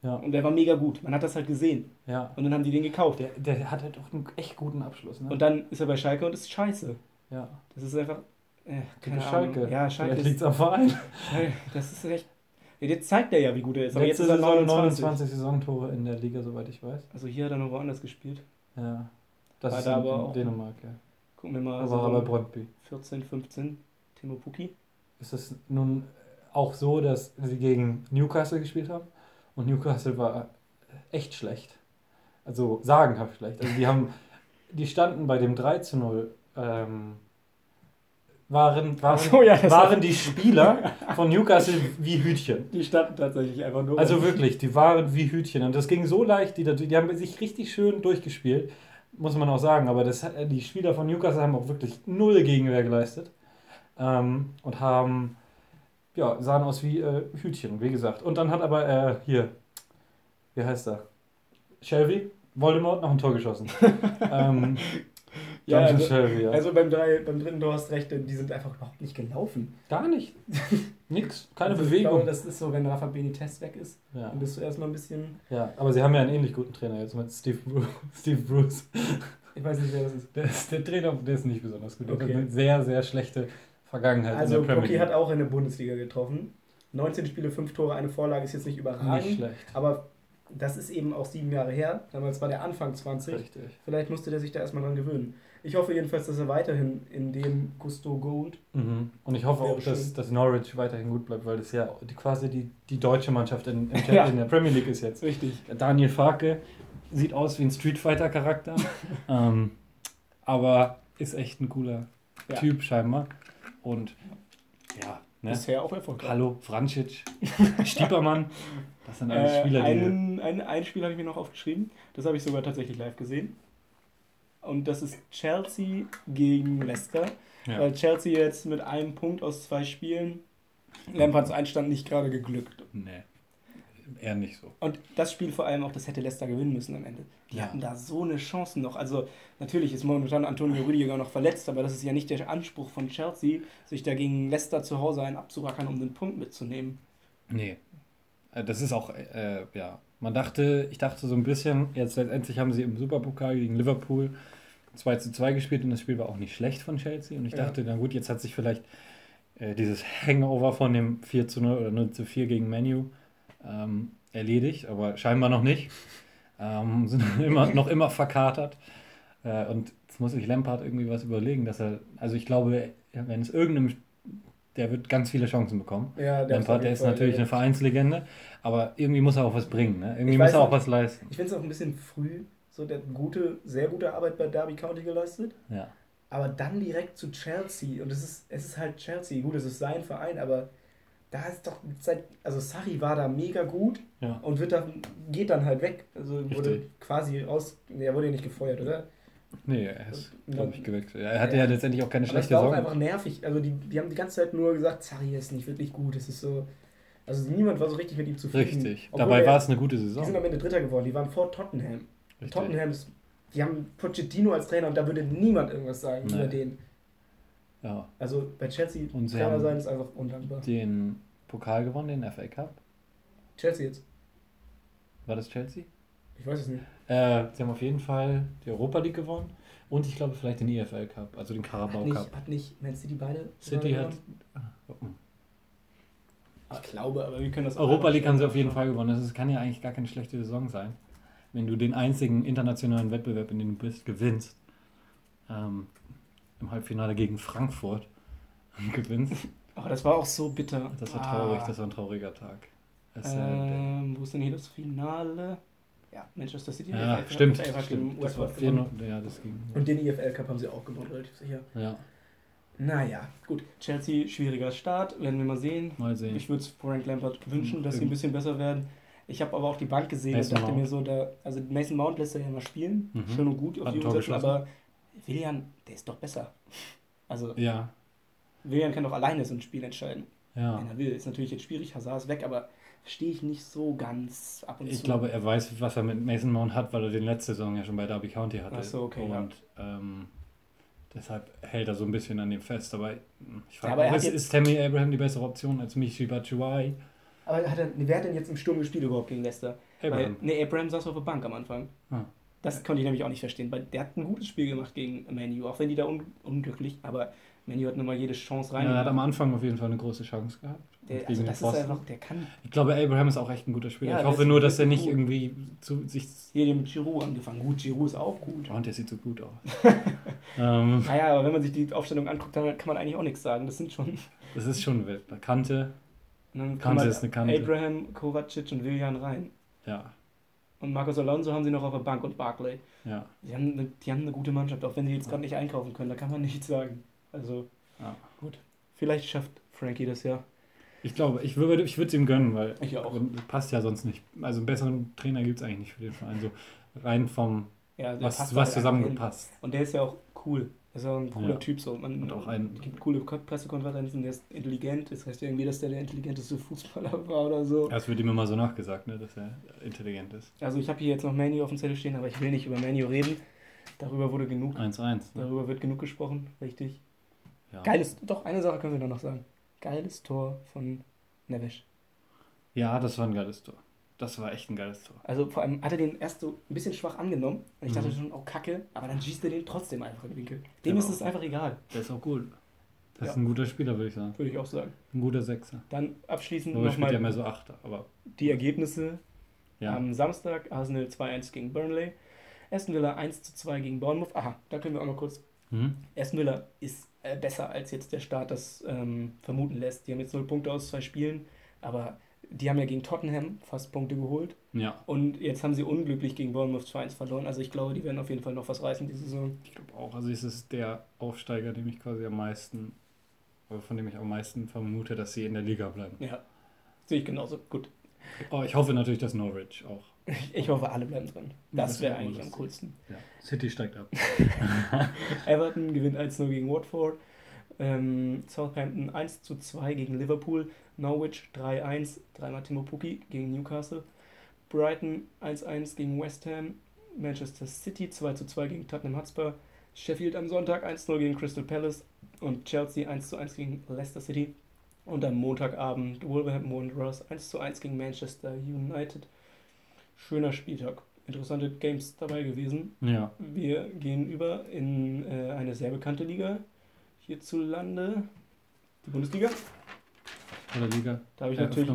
Ja, Und der war mega gut. Man hat das halt gesehen. ja. Und dann haben die den gekauft. Der, der hat halt auch einen echt guten Abschluss, ne? Und dann ist er bei Schalke und ist scheiße. ja. Das ist einfach. Äh, keine Ahnung. Schalke. Ja, Schalke Vielleicht liegt am Verein. Das ist echt. Ja, Jetzt zeigt er ja, wie gut er ist. Aber Letzte jetzt ist er Saison 29. 29 Saisontore in der Liga, soweit ich weiß. Also hier hat er noch woanders gespielt. Ja. Das War ist da in, aber in Dänemark, ja. Gucken wir mal. Aber Saison Brøndby. 14, 15. Timo Puki. Ist es nun auch so, dass sie gegen Newcastle gespielt haben? Und Newcastle war echt schlecht. Also sagenhaft schlecht. Also die haben, die standen bei dem 3 zu 0, ähm, waren, waren, so, ja, waren die Spieler von Newcastle wie Hütchen. Die standen tatsächlich einfach nur. Also wirklich, die waren wie Hütchen. Und das ging so leicht, die, die haben sich richtig schön durchgespielt, muss man auch sagen. Aber das, hat- die Spieler von Newcastle haben auch wirklich null Gegenwehr geleistet. Ähm, und haben, ja, sahen aus wie äh, Hütchen, wie gesagt. Und dann hat aber äh, hier, wie heißt er? Shelby, Voldemort, noch ein Tor geschossen. ähm, Ja, also- Shelby, ja. Also beim, drei, beim dritten Tor hast recht, denn die sind einfach überhaupt nicht gelaufen. Gar nicht. Nix, keine also Ich Bewegung. glaube, das ist so, wenn Rafa Benitez weg ist, ja. dann bist du erstmal ein bisschen. ja, aber sie haben ja einen ähnlich guten Trainer jetzt mit Steve, Bru Steve Bruce. Ich weiß nicht, wer das ist. Der, ist, der Trainer, der ist nicht besonders gut. Der Okay. hat eine sehr, sehr schlechte Vergangenheit Also der League. hat auch in der Bundesliga getroffen. 19 Spiele, 5 Tore, eine Vorlage ist jetzt nicht überragend. nicht schlecht. Aber das ist eben auch sieben Jahre her. Damals war der Anfang 20. Richtig. Vielleicht musste der sich da erstmal dran gewöhnen. Ich hoffe jedenfalls, dass er weiterhin in dem Gusto Gold. Mhm. Und ich hoffe auch, dass, schön. dass Norwich weiterhin gut bleibt, weil das ja die, quasi die, die deutsche Mannschaft in, in, Ja. in der Premier League ist jetzt. Richtig. Daniel Farke sieht aus wie ein Street Fighter Charakter, ähm, aber ist echt ein cooler Ja. Typ scheinbar. Und ja, ne? Bisher auch erfolgreich. Hallo, Vrancic, Stiepermann, das sind alles Äh, Spieler, die... einen, ein, ein Spiel habe ich mir noch aufgeschrieben. Das habe ich sogar tatsächlich live gesehen. Und das ist Chelsea gegen Leicester. Ja. Weil Chelsea jetzt mit einem Punkt aus zwei Spielen Lampards Einstand nicht gerade geglückt. Nee, eher nicht so. Und das Spiel vor allem auch, das hätte Leicester gewinnen müssen am Ende. Die Ja. hatten da so eine Chance noch. Also natürlich ist momentan Antonio Rüdiger noch verletzt, aber das ist ja nicht der Anspruch von Chelsea, sich da gegen Leicester zu Hause einen abzurackern, um den Punkt mitzunehmen. Nee. Äh, Das ist auch, äh, ja, man dachte, ich dachte so ein bisschen, jetzt letztendlich haben sie im Superpokal gegen Liverpool 2 zu 2 gespielt und das Spiel war auch nicht schlecht von Chelsea. Und ich Ja. dachte, na gut, jetzt hat sich vielleicht äh, dieses Hangover von dem 4 zu 0 oder 0 zu 4 gegen Menu ähm, erledigt, aber scheinbar noch nicht. Ähm, sind immer, noch immer verkatert. Äh, und jetzt muss sich Lampard irgendwie was überlegen, dass er, also ich glaube, wenn es irgendeinem, der wird ganz viele Chancen bekommen. Ja, Lampard, der ist natürlich eine Vereinslegende, aber irgendwie muss er auch was bringen. Ne? Irgendwie Ich muss er auch was leisten. Ich finde es auch ein bisschen früh, so der gute, sehr gute Arbeit bei Derby County geleistet. Ja. Aber dann direkt zu Chelsea. Und es ist, es ist halt Chelsea. Gut, es ist sein Verein, aber da ist doch seit. Also Sarri war da mega gut Ja. und wird dann, geht dann halt weg. Also wurde Richtig. quasi aus. Er wurde ja nicht gefeuert, oder? Nee, er ist, glaube ich, gewechselt. Er hatte ja, Ja. letztendlich auch keine Aber das schlechte war auch Saison. einfach nervig. Also die, die haben die ganze Zeit nur gesagt, Sarri ist nicht wirklich gut. Es ist so. Also niemand war so richtig mit ihm zufrieden. Richtig. Obwohl Dabei er- war es eine gute Die sind Saison. am Ende Dritter geworden. Die waren vor Tottenham. Richtig. Tottenham ist. Die haben Pochettino als Trainer und da würde niemand irgendwas sagen Nee. über den. Ja. Also bei Chelsea Und sie Trainer sein ist einfach undankbar. Den Pokal gewonnen, den FA Cup. Chelsea jetzt. War das Chelsea? Ich weiß es nicht. Äh, sie haben auf jeden Fall die Europa League gewonnen und ich glaube vielleicht den EFL Cup, also den Carabao Hat nicht, Cup. hat nicht Man City beide? City hat. Ich glaube, aber wir können das Europa League haben sie auf jeden. Fall gewonnen. Das ist- kann ja eigentlich gar keine schlechte Saison sein. Wenn du den einzigen internationalen Wettbewerb, in dem du bist, gewinnst. Ähm, Im Halbfinale gegen Frankfurt gewinnst. Aber das war auch so bitter. Das war traurig, Ah. das war ein trauriger Tag. Äh, Ähm, wo ist denn hier das Finale? Ja, Manchester City. ja, FA stimmt. Hat stimmt. gegen Das war Westford 4 gewonnen. Ja, das ging. Und den EFL Cup haben sie auch gewonnen, relativ sicher. Ja, Naja, gut. Chelsea, schwieriger Start, werden wir mal sehen. mal sehen. Ich würde es Frank Lampard wünschen, dass sie ein bisschen besser werden. Ich habe aber auch die Bank gesehen Mason und dachte Mount. mir so, da, also Mason Mount lässt er ja mal spielen, Mhm. schön und gut auf die geschossen. aber Willian, der ist doch besser. Also Ja, Willian kann doch alleine so ein Spiel entscheiden, ja. wenn er will. Ist natürlich jetzt schwierig, Hazard ist weg, aber verstehe ich nicht so ganz ab und Ich zu. glaube, er weiß, was er mit Mason Mount hat, weil er den letzte Saison ja schon bei Derby County hatte. Ach so, okay, Und ähm, deshalb hält er so ein bisschen an dem fest. Aber ich Ja, frage er mich, ist, ist Tammy Abraham die bessere Option als Michi Batshuayi? aber hat er, wer hat denn jetzt im Sturm gespielt überhaupt gegen Leicester? Abraham. Weil, nee, Abraham saß auf der Bank am Anfang. Ah. Das konnte ich nämlich auch nicht verstehen, weil der hat ein gutes Spiel gemacht gegen Manu, auch wenn die da un unglücklich, aber Manu hat nun mal jede Chance rein. Ja, er hat am Anfang auf jeden Fall eine große Chance gehabt. der, also das ist einfach, der kann Ich glaube, Abraham ist auch echt ein guter Spieler. Ja, ich hoffe nur, dass er nicht gut. irgendwie zu sich. hier dem Giroud angefangen. Gut, Giroud ist auch gut. Und der sieht so gut aus. ähm, Naja, aber wenn man sich die Aufstellung anguckt, dann kann man eigentlich auch nichts sagen. Das sind schon. das ist schon wild. Kante, Kante ist eine Kante. Abraham, Kovacic und Willian rein. ja, Und Marcos Alonso haben sie noch auf der Bank und Barclay. ja. Die haben eine, die haben eine gute Mannschaft, auch wenn sie jetzt gerade nicht einkaufen können, da kann man nichts sagen. Also, Ja. gut. Vielleicht schafft Frankie das ja. Ich glaube, ich würde ich es ihm gönnen, weil Ich auch. Passt ja sonst nicht. Also einen besseren Trainer gibt es eigentlich nicht für den Verein. So rein vom, Ja, was, was halt zusammengepasst. Und der ist ja auch cool. Der ist auch ein cooler Ja. Typ so. Man, Und auch ein- es gibt coole Ko- Pressekonferenzen, der ist intelligent. Das heißt irgendwie, dass der der intelligenteste Fußballer war oder so. Ja, es wird ihm immer so nachgesagt, ne, dass er intelligent ist. Also ich habe hier jetzt noch Manu auf dem Zettel stehen, aber ich will nicht über Manu reden. Darüber wurde genug, 1-1. Ne? darüber wird genug gesprochen, richtig. Ja. Geiles, doch, eine Sache können wir noch sagen. Geiles Tor von Neves. ja, das war ein geiles Tor. Das war echt ein geiles Tor. Also vor allem hat er den erst so ein bisschen schwach angenommen. Und ich dachte Mhm. schon, oh Kacke, aber dann schießt er den trotzdem einfach in den Winkel. Dem Genau. ist es einfach egal, Der ist auch gut. Das Ja. ist ein guter Spieler, würde ich sagen. würde ich auch sagen. Ein guter Sechser. Dann abschließend Nur spielt ja nochmal mehr so Achter, aber die Ergebnisse. ja. Am Samstag Arsenal 2-1 gegen Burnley. Aston Villa 1-2 gegen Bournemouth. Aha, da können wir auch noch kurz. Mhm. Aston Villa ist äh, besser, als jetzt der Start das ähm, vermuten lässt. Die haben jetzt 0 Punkte aus zwei Spielen, aber die haben ja gegen Tottenham fast Punkte geholt. Ja, Und jetzt haben sie unglücklich gegen Bournemouth 2-1 verloren. Also ich glaube, die werden auf jeden Fall noch was reißen diese Saison. ich glaube auch. Also es ist der Aufsteiger, dem ich quasi am meisten, von dem ich am meisten vermute, dass sie in der Liga bleiben. Ja, sehe ich genauso. Gut. Oh, ich hoffe natürlich, dass Norwich auch. Ich hoffe, alle bleiben drin. Das wäre eigentlich am coolsten. Ja. City steigt ab. Everton gewinnt 1-0 gegen Watford. Ähm, Southampton 1-2 gegen Liverpool. Norwich 3-1, dreimal Timo Pukki gegen Newcastle. Brighton 1-1 gegen West Ham. Manchester City 2-2 gegen Tottenham Hotspur. Sheffield am Sonntag 1-0 gegen Crystal Palace. Und Chelsea 1-1 gegen Leicester City. Und am Montagabend Wolverhampton Wanderers 1-1 gegen Manchester United. Schöner Spieltag. Interessante Games dabei gewesen. Ja. Wir gehen über in äh, eine sehr bekannte Liga hierzulande, die Bundesliga. Oder Liga. Da habe ich natürlich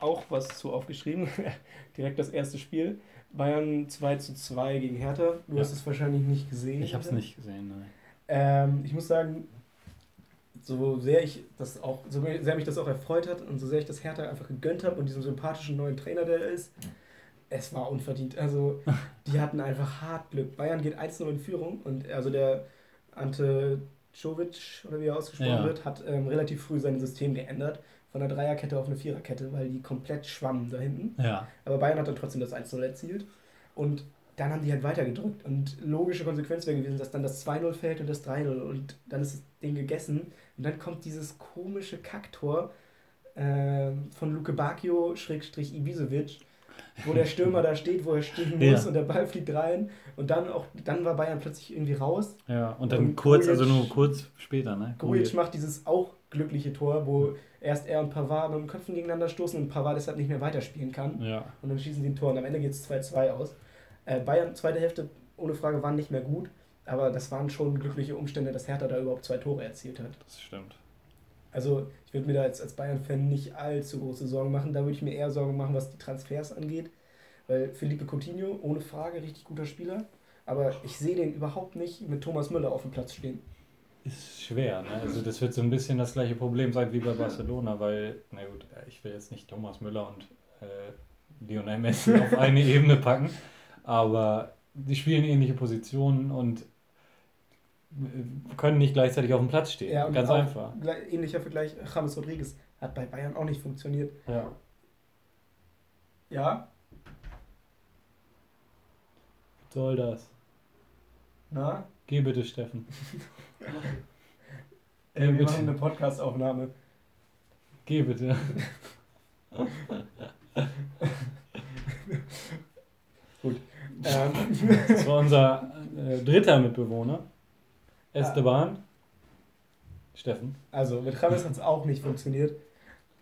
auch was zu aufgeschrieben. Direkt das erste Spiel. Bayern 2 zu 2 gegen Hertha. Du Ja. hast es wahrscheinlich nicht gesehen. Ich habe es nicht gesehen, nein. Ähm, ich muss sagen, so sehr ich das auch, so sehr mich das auch erfreut hat und so sehr ich das Hertha einfach gegönnt habe und diesen sympathischen neuen Trainer, der er ist, es war unverdient. Also, die hatten einfach hart Glück. Bayern geht 1-0 in Führung und also der Ante Czovic, oder wie er ausgesprochen Ja. wird, hat ähm, relativ früh sein System geändert. Von einer Dreierkette auf eine Viererkette, weil die komplett schwammen da hinten. Ja. Aber Bayern hat dann trotzdem das 1-0 erzielt. Und dann haben die halt weitergedrückt. Und logische Konsequenz wäre gewesen, dass dann das 2-0 fällt und das 3-0. Und dann ist das Ding gegessen. Und dann kommt dieses komische Kacktor äh, von Luke Bacchio, Schrägstrich Ibisevic, wo der Stürmer da steht, wo er stehen muss Ja. und der Ball fliegt rein. Und dann auch, dann war Bayern plötzlich irgendwie raus. Ja. Und dann Und kurz, Grujic- also nur kurz später, ne? Grujic macht dieses auch glückliche Tor, wo erst er und Pavard mit dem Köpfen gegeneinander stoßen und Pavard deshalb nicht mehr weiterspielen kann. Ja. Und dann schießen sie ein Tor und am Ende geht es 2-2 aus. Äh, Bayern, zweite Hälfte, ohne Frage, waren nicht mehr gut, aber das waren schon glückliche Umstände, dass Hertha da überhaupt zwei Tore erzielt hat. Das stimmt. Also ich würde mir da als, als Bayern-Fan nicht allzu große Sorgen machen. Da würde ich mir eher Sorgen machen, was die Transfers angeht. Weil Felipe Coutinho, ohne Frage, richtig guter Spieler. Aber ich sehe den überhaupt nicht mit Thomas Müller auf dem Platz stehen. Ist schwer, ne? Also das wird so ein bisschen das gleiche Problem sein wie bei Barcelona, weil, na gut, ich will jetzt nicht Thomas Müller und äh, Lionel Messi auf eine Ebene packen, aber die spielen ähnliche Positionen und können nicht gleichzeitig auf dem Platz stehen. Ja, Ganz einfach. Ähnlicher Vergleich, James Rodriguez hat bei Bayern auch nicht funktioniert. Ja. Ja, Was soll das? na? Geh bitte, Steffen. Äh, wir bitte. machen eine Podcastaufnahme. Geh bitte. Ähm, Das war unser äh, dritter Mitbewohner. Esteban. Steffen. Also mit James hat es auch nicht funktioniert.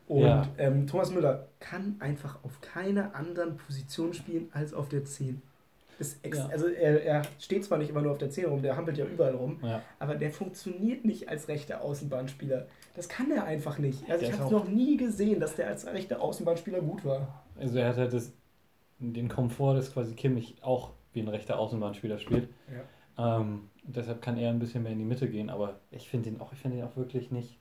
Und Ja. ähm, Thomas Müller kann einfach auf keiner anderen Position spielen als auf der 10. Ist ex Ja. Also er, er steht zwar nicht immer nur auf der 10 rum, der hampelt ja überall rum, Ja. aber der funktioniert nicht als rechter Außenbahnspieler. Das kann er einfach nicht. Also Der ich habe noch nie gesehen, dass der als rechter Außenbahnspieler gut war. Also er hat halt das, den Komfort, dass quasi Kimmich auch wie ein rechter Außenbahnspieler spielt. Ähm, und deshalb kann er ein bisschen mehr in die Mitte gehen, aber ich finde ihn auch, ich finde ihn auch wirklich nicht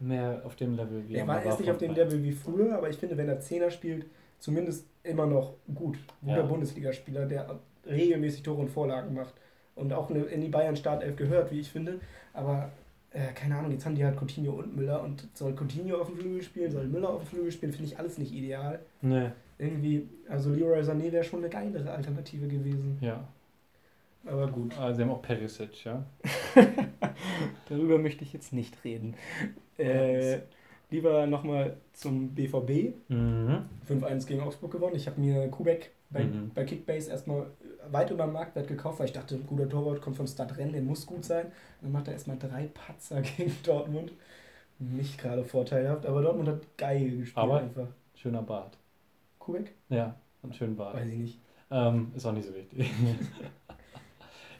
mehr auf dem Level wie Er war mal erst nicht auf dem Level wie früher, aber ich finde, wenn er Zehner spielt, zumindest immer noch gut. Guter Ja. Bundesligaspieler, der regelmäßig Tore und Vorlagen macht. Und auch in die Bayern-Startelf gehört, wie ich finde. Aber äh, keine Ahnung, jetzt haben die halt Coutinho und Müller und soll Coutinho auf dem Flügel spielen, soll Müller auf dem Flügel spielen, finde ich alles nicht ideal. Nee, Irgendwie, also Leroy Sané wäre schon eine geilere Alternative gewesen. ja. Aber gut. Ah, sie haben auch Perisic, ja. Darüber möchte ich jetzt nicht reden. Äh, lieber nochmal zum BVB. Mhm. 5-1 gegen Augsburg gewonnen. Ich habe mir Kubek bei, Mhm. bei Kickbase erstmal weit über den Marktwert gekauft, weil ich dachte, ein guter Torwart kommt von Stadtrennen, der muss gut sein. Dann macht er erstmal drei Patzer gegen Dortmund. Nicht gerade vorteilhaft, aber Dortmund hat geil gespielt Aber- einfach. Schöner Bart. Kubek? Ja, einen schönen Bart. Weiß ich nicht. Ähm, ist auch nicht so wichtig.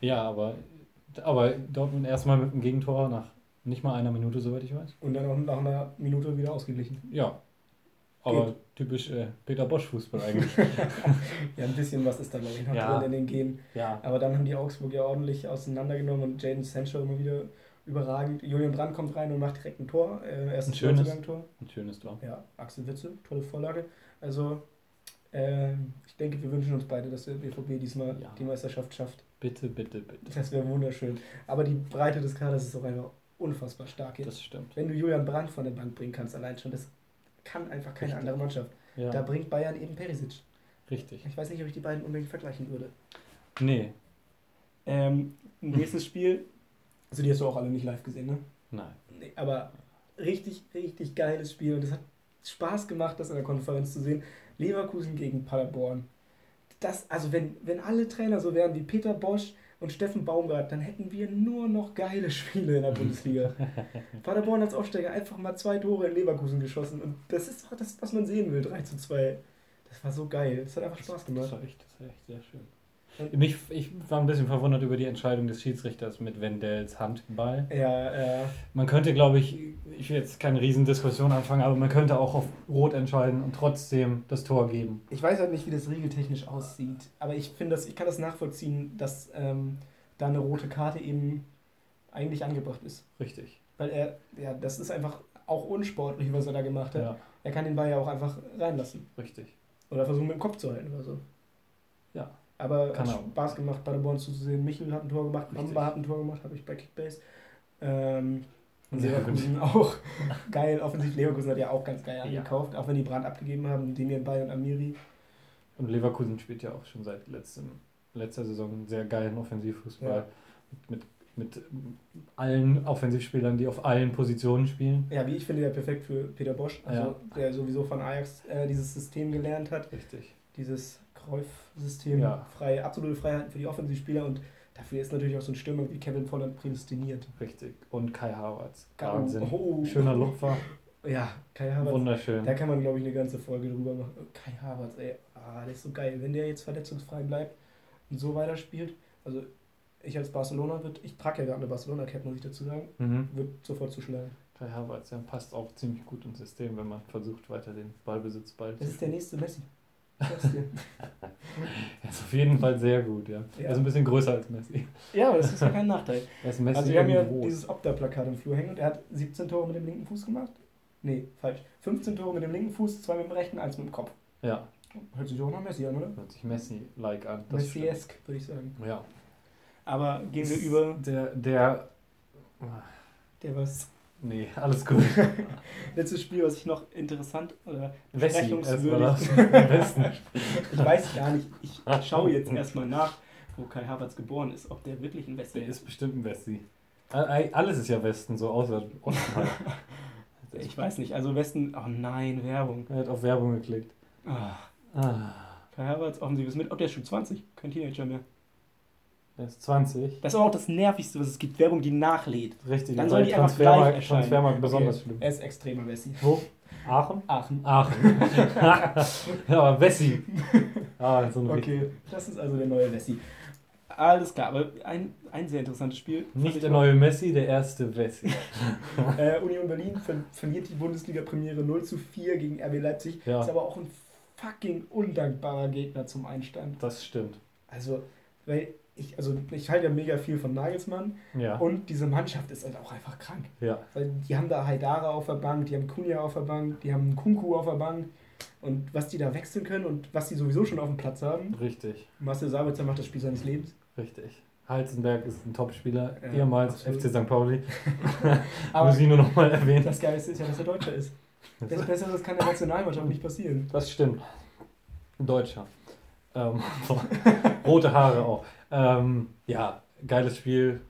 ja, aber, aber Dortmund erstmal mit dem Gegentor nach nicht mal einer Minute, soweit ich weiß. Und dann auch nach einer Minute wieder ausgeglichen. Ja. Aber typisch äh, Peter Bosch-Fußball eigentlich. Ja, ein bisschen was ist da, glaube ich, noch Ja. drin in den Genen. ja. Aber dann haben die Augsburg ja ordentlich auseinandergenommen und Jaden Sancho immer wieder überragend. Julian Brandt kommt rein und macht direkt ein Tor. Äh, erstes Ein schönes. Neuzugang-Tor. Ein schönes Tor. Ja, Axel Witze, tolle Vorlage. Also, äh, ich denke, wir wünschen uns beide, dass der BVB diesmal Ja. die Meisterschaft schafft. Bitte, bitte, bitte. Das wäre wunderschön. Aber die Breite des Kaders ist auch einfach unfassbar stark jetzt. Das stimmt. Wenn du Julian Brandt von der Bank bringen kannst, allein schon, das kann einfach keine Richtig. andere Mannschaft. Ja, Da bringt Bayern eben Perisic. richtig. Ich weiß nicht, ob ich die beiden unbedingt vergleichen würde. Nee, Ähm, nächstes Spiel. Also, die hast du auch alle nicht live gesehen, ne? nein. Nee, aber richtig, richtig geiles Spiel und es hat Spaß gemacht, das in der Konferenz zu sehen. Leverkusen gegen Paderborn. Das, also wenn, wenn alle Trainer so wären wie Peter Bosch und Steffen Baumgart, dann hätten wir nur noch geile Spiele in der Bundesliga. Paderborn als Aufsteiger einfach mal zwei Tore in Leverkusen geschossen und das ist doch das, was man sehen will, 3 zu 2. Das war so geil. Das hat einfach Spaß Das gemacht. war echt, das war echt sehr schön. Mich, ich war ein bisschen verwundert über die Entscheidung des Schiedsrichters mit Wendells Handball. Ja, äh, Man könnte, glaube ich, ich will jetzt keine Riesendiskussion anfangen, aber man könnte auch auf Rot entscheiden und trotzdem das Tor geben. Ich weiß halt nicht, wie das regeltechnisch aussieht, aber ich finde das, ich kann das nachvollziehen, dass ähm, da eine rote Karte eben eigentlich angebracht ist. Richtig. Weil er, ja, das ist einfach auch unsportlich, was er da gemacht hat. Ja, Er kann den Ball ja auch einfach reinlassen. richtig. Oder versuchen mit dem Kopf zu halten oder so. Ja. Aber Kann hat auch. Spaß gemacht, Paderborn zuzusehen. Michel hat ein Tor gemacht, Richtig. Mamba hat ein Tor gemacht, habe ich bei Kickbase. Ähm, und Leverkusen auch geil. Offensiv Leverkusen hat ja auch ganz geil Ja. angekauft, auch wenn die Brand abgegeben haben, Demir Bay und Amiri. Und Leverkusen spielt ja auch schon seit letztem, letzter Saison sehr geilen Offensivfußball. Ja. Mit, mit, mit allen Offensivspielern, die auf allen Positionen spielen. Ja, wie ich finde, ja perfekt für Peter Bosch, also Ja. der sowieso von Ajax äh, dieses System gelernt hat, Richtig. dieses Cruyff-System, Ja. frei, absolute Freiheit für die Offensivspieler und Dafür ist natürlich auch so ein Stürmer wie Kevin Volland prädestiniert. Richtig. Und Kai Havertz. Oh, Wahnsinn. oh. Schöner Lupfer. Ja, Kai Havertz. Wunderschön. Da kann man, glaube ich, eine ganze Folge drüber machen. Kai Havertz, ey, ah, der ist so geil. Wenn der jetzt verletzungsfrei bleibt und so weiterspielt, also ich als Barcelona wird, ich trage ja gerade eine Barcelona-Cap, muss ich dazu sagen, Mhm. wird sofort zuschlagen. Kai Havertz, ja, passt auch ziemlich gut ins System, wenn man versucht, weiter den Ballbesitz bald Das ist der nächste Messi. Er ist auf jeden Fall sehr gut, ja. Ja. Er ist ein bisschen größer als Messi. ja, aber das ist ja kein Nachteil. Er ist Messi Also wir haben ja groß. dieses Opta-Plakat im Flur hängen und er hat 17 Tore mit dem linken Fuß gemacht. Nee, falsch. 15 Tore mit dem linken Fuß, zwei mit dem rechten, eins mit dem Kopf. Ja, Hört sich doch nach Messi an, oder? hört sich Messi-like an. Messi-esk, würde ich sagen. Ja. Aber gehen wir über Der, der. der was. Nee, alles gut. Letztes Spiel, was ich noch interessant oder besprechungswürdig. besten. Ich weiß gar nicht. Ich schaue jetzt erstmal nach, wo Kai Havertz geboren ist, ob der wirklich ein Wessi Der ist. ist bestimmt ein Wessi. All- Alles ist ja Westen, so außer Osten. Ich weiß nicht. Also Westen. Oh nein, Werbung. Er hat auf Werbung geklickt. Ah, Ah, Kai Havertz, offensives mit. Oh, der ist schon 20. Kein Teenager mehr. Er ist 20. Das ist aber auch das Nervigste, was es gibt. Werbung, die nachlädt. Richtig, Dann soll die einfach live erscheinen. Transfermarkt besonders Okay. schlimm. Er ist extremer Wessi. Wo? Aachen? Aachen. Aachen. ja, aber Wessi. Ah, so ein. Okay, das ist also der neue Wessi. Alles klar, aber ein, ein sehr interessantes Spiel. Nicht ich der neue Messi, der erste Wessi. Äh, Union Berlin ver verliert die Bundesliga-Premiere 0 zu 4 gegen RB Leipzig. Ja. Ist aber auch ein fucking undankbarer Gegner zum Einstand. Das stimmt. Also, weil ich, also ich halte ja mega viel von Nagelsmann Ja. und diese Mannschaft ist halt auch einfach krank. ja. Weil die haben da Haidara auf der Bank, die haben Kunja auf der Bank, die haben Kunku auf der Bank. Und was die da wechseln können und was die sowieso schon auf dem Platz haben. Richtig. Marcel Sabitzer macht das Spiel seines Lebens. Richtig. Halzenberg ist ein Topspieler, Ja, ehemals absolut. FC St. Pauli. Aber Muss ich nur noch mal erwähnen. das Geilste ist ja, dass er Deutscher ist. Das Besseres kann der Nationalmannschaft nicht passieren. Das stimmt. Ein Deutscher. Ähm, rote Haare auch. Ähm, ja, geiles Spiel,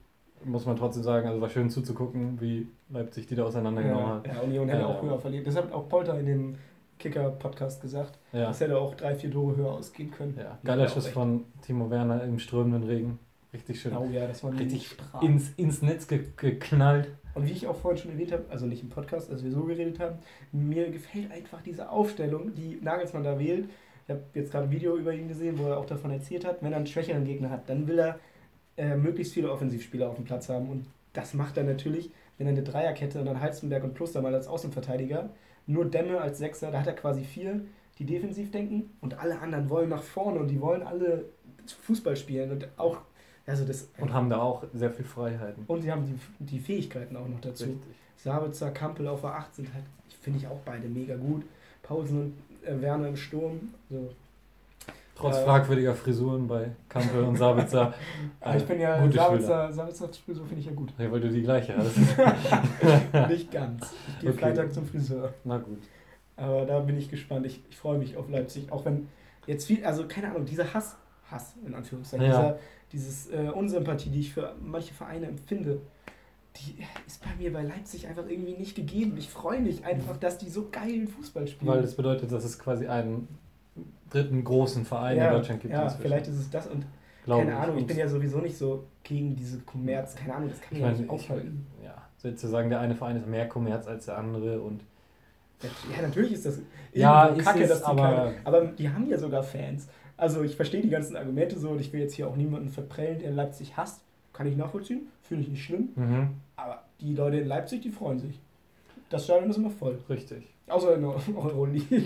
muss man trotzdem sagen. Also war schön zuzugucken, wie Leipzig die da auseinandergenommen Ja, hat. ja, Union hätte Ja. auch höher verliert. Das hat auch Polter in dem Kicker-Podcast gesagt. Ja, Das hätte auch drei, vier Tore höher ausgehen können. ja. geiler Schuss von Timo Werner im strömenden Regen. Richtig schön. Oh ja, das war Richtig ins, ins Netz ge geknallt. Und wie ich auch vorhin schon erwähnt habe, also nicht im Podcast, als wir so geredet haben, mir gefällt einfach diese Aufstellung, die Nagelsmann da wählt. Ich habe jetzt gerade ein Video über ihn gesehen, wo er auch davon erzählt hat, wenn er einen schwächeren Gegner hat, dann will er äh, möglichst viele Offensivspieler auf dem Platz haben. Und das macht er natürlich, wenn er eine Dreierkette und dann Halstenberg und Klostermal als Außenverteidiger, nur Dämme als Sechser, da hat er quasi vier, die defensiv denken und alle anderen wollen nach vorne und die wollen alle Fußball spielen und auch, also das... Und haben da auch sehr viel Freiheiten. und sie haben die, die Fähigkeiten auch noch dazu. Richtig. Sabitzer, Kampel auf der 8 sind halt, finde ich auch beide mega gut. Pausen und äh, Werner im Sturm. So. Trotz Äh, fragwürdiger Frisuren bei Kampel und Sabitzer. Aber ich bin ja. Sabitzer, Sabitzer Frisur finde ich ja gut. Ja, weil du die gleiche hast. Nicht ganz. Ich gehe Okay. Freitag zum Friseur. Na gut. Aber da bin ich gespannt. Ich, ich freue mich auf Leipzig. Auch wenn jetzt viel, also keine Ahnung, dieser Hass, Hass in Anführungszeichen, Ja. dieser, dieses äh, Unsympathie, die ich für manche Vereine empfinde, die ist bei mir bei Leipzig einfach irgendwie nicht gegeben. Ich freue mich einfach, dass die so geilen Fußball spielen. Weil das bedeutet, dass es quasi einen dritten großen Verein ja, in Deutschland gibt. Ja, inzwischen. vielleicht ist es das und Glaube keine Ahnung, ich bin ja sowieso nicht so gegen diese Kommerz, keine Ahnung, das kann ich ich ja meine, nicht ich, aufhalten. ja, sozusagen der eine Verein ist mehr Kommerz als der andere und Ja, natürlich ist das Ja, ist kacke, es, dass die aber- keine, aber die haben ja sogar Fans. Also ich verstehe die ganzen Argumente so und ich will jetzt hier auch niemanden verprellen, der Leipzig hasst. Kann ich nachvollziehen, finde ich nicht schlimm. mhm, Aber die Leute in Leipzig, die freuen sich. Das Stadion ist immer voll. richtig. Außer in der Euroleague.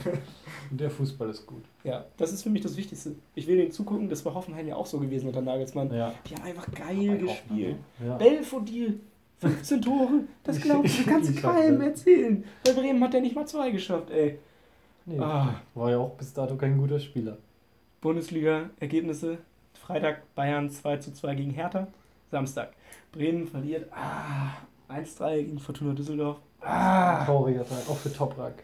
Und der Fußball ist gut. Ja, das ist für mich das Wichtigste. Ich will denen zugucken, das war Hoffenheim ja auch so gewesen unter Nagelsmann. Ja. Die haben einfach geil gespielt. Ja. Belfodil, 15 Tore, das glaubst du, kannst du keinem erzählen. Bei Bremen hat er nicht mal zwei geschafft, ey. Nee, Ah, War ja auch bis dato kein guter Spieler. Bundesliga-Ergebnisse. Freitag Bayern 2 zu 2 gegen Hertha. Samstag Bremen verliert ah, 1-3 gegen Fortuna Düsseldorf. Ah, Trauriger Tag, auch für Toprak.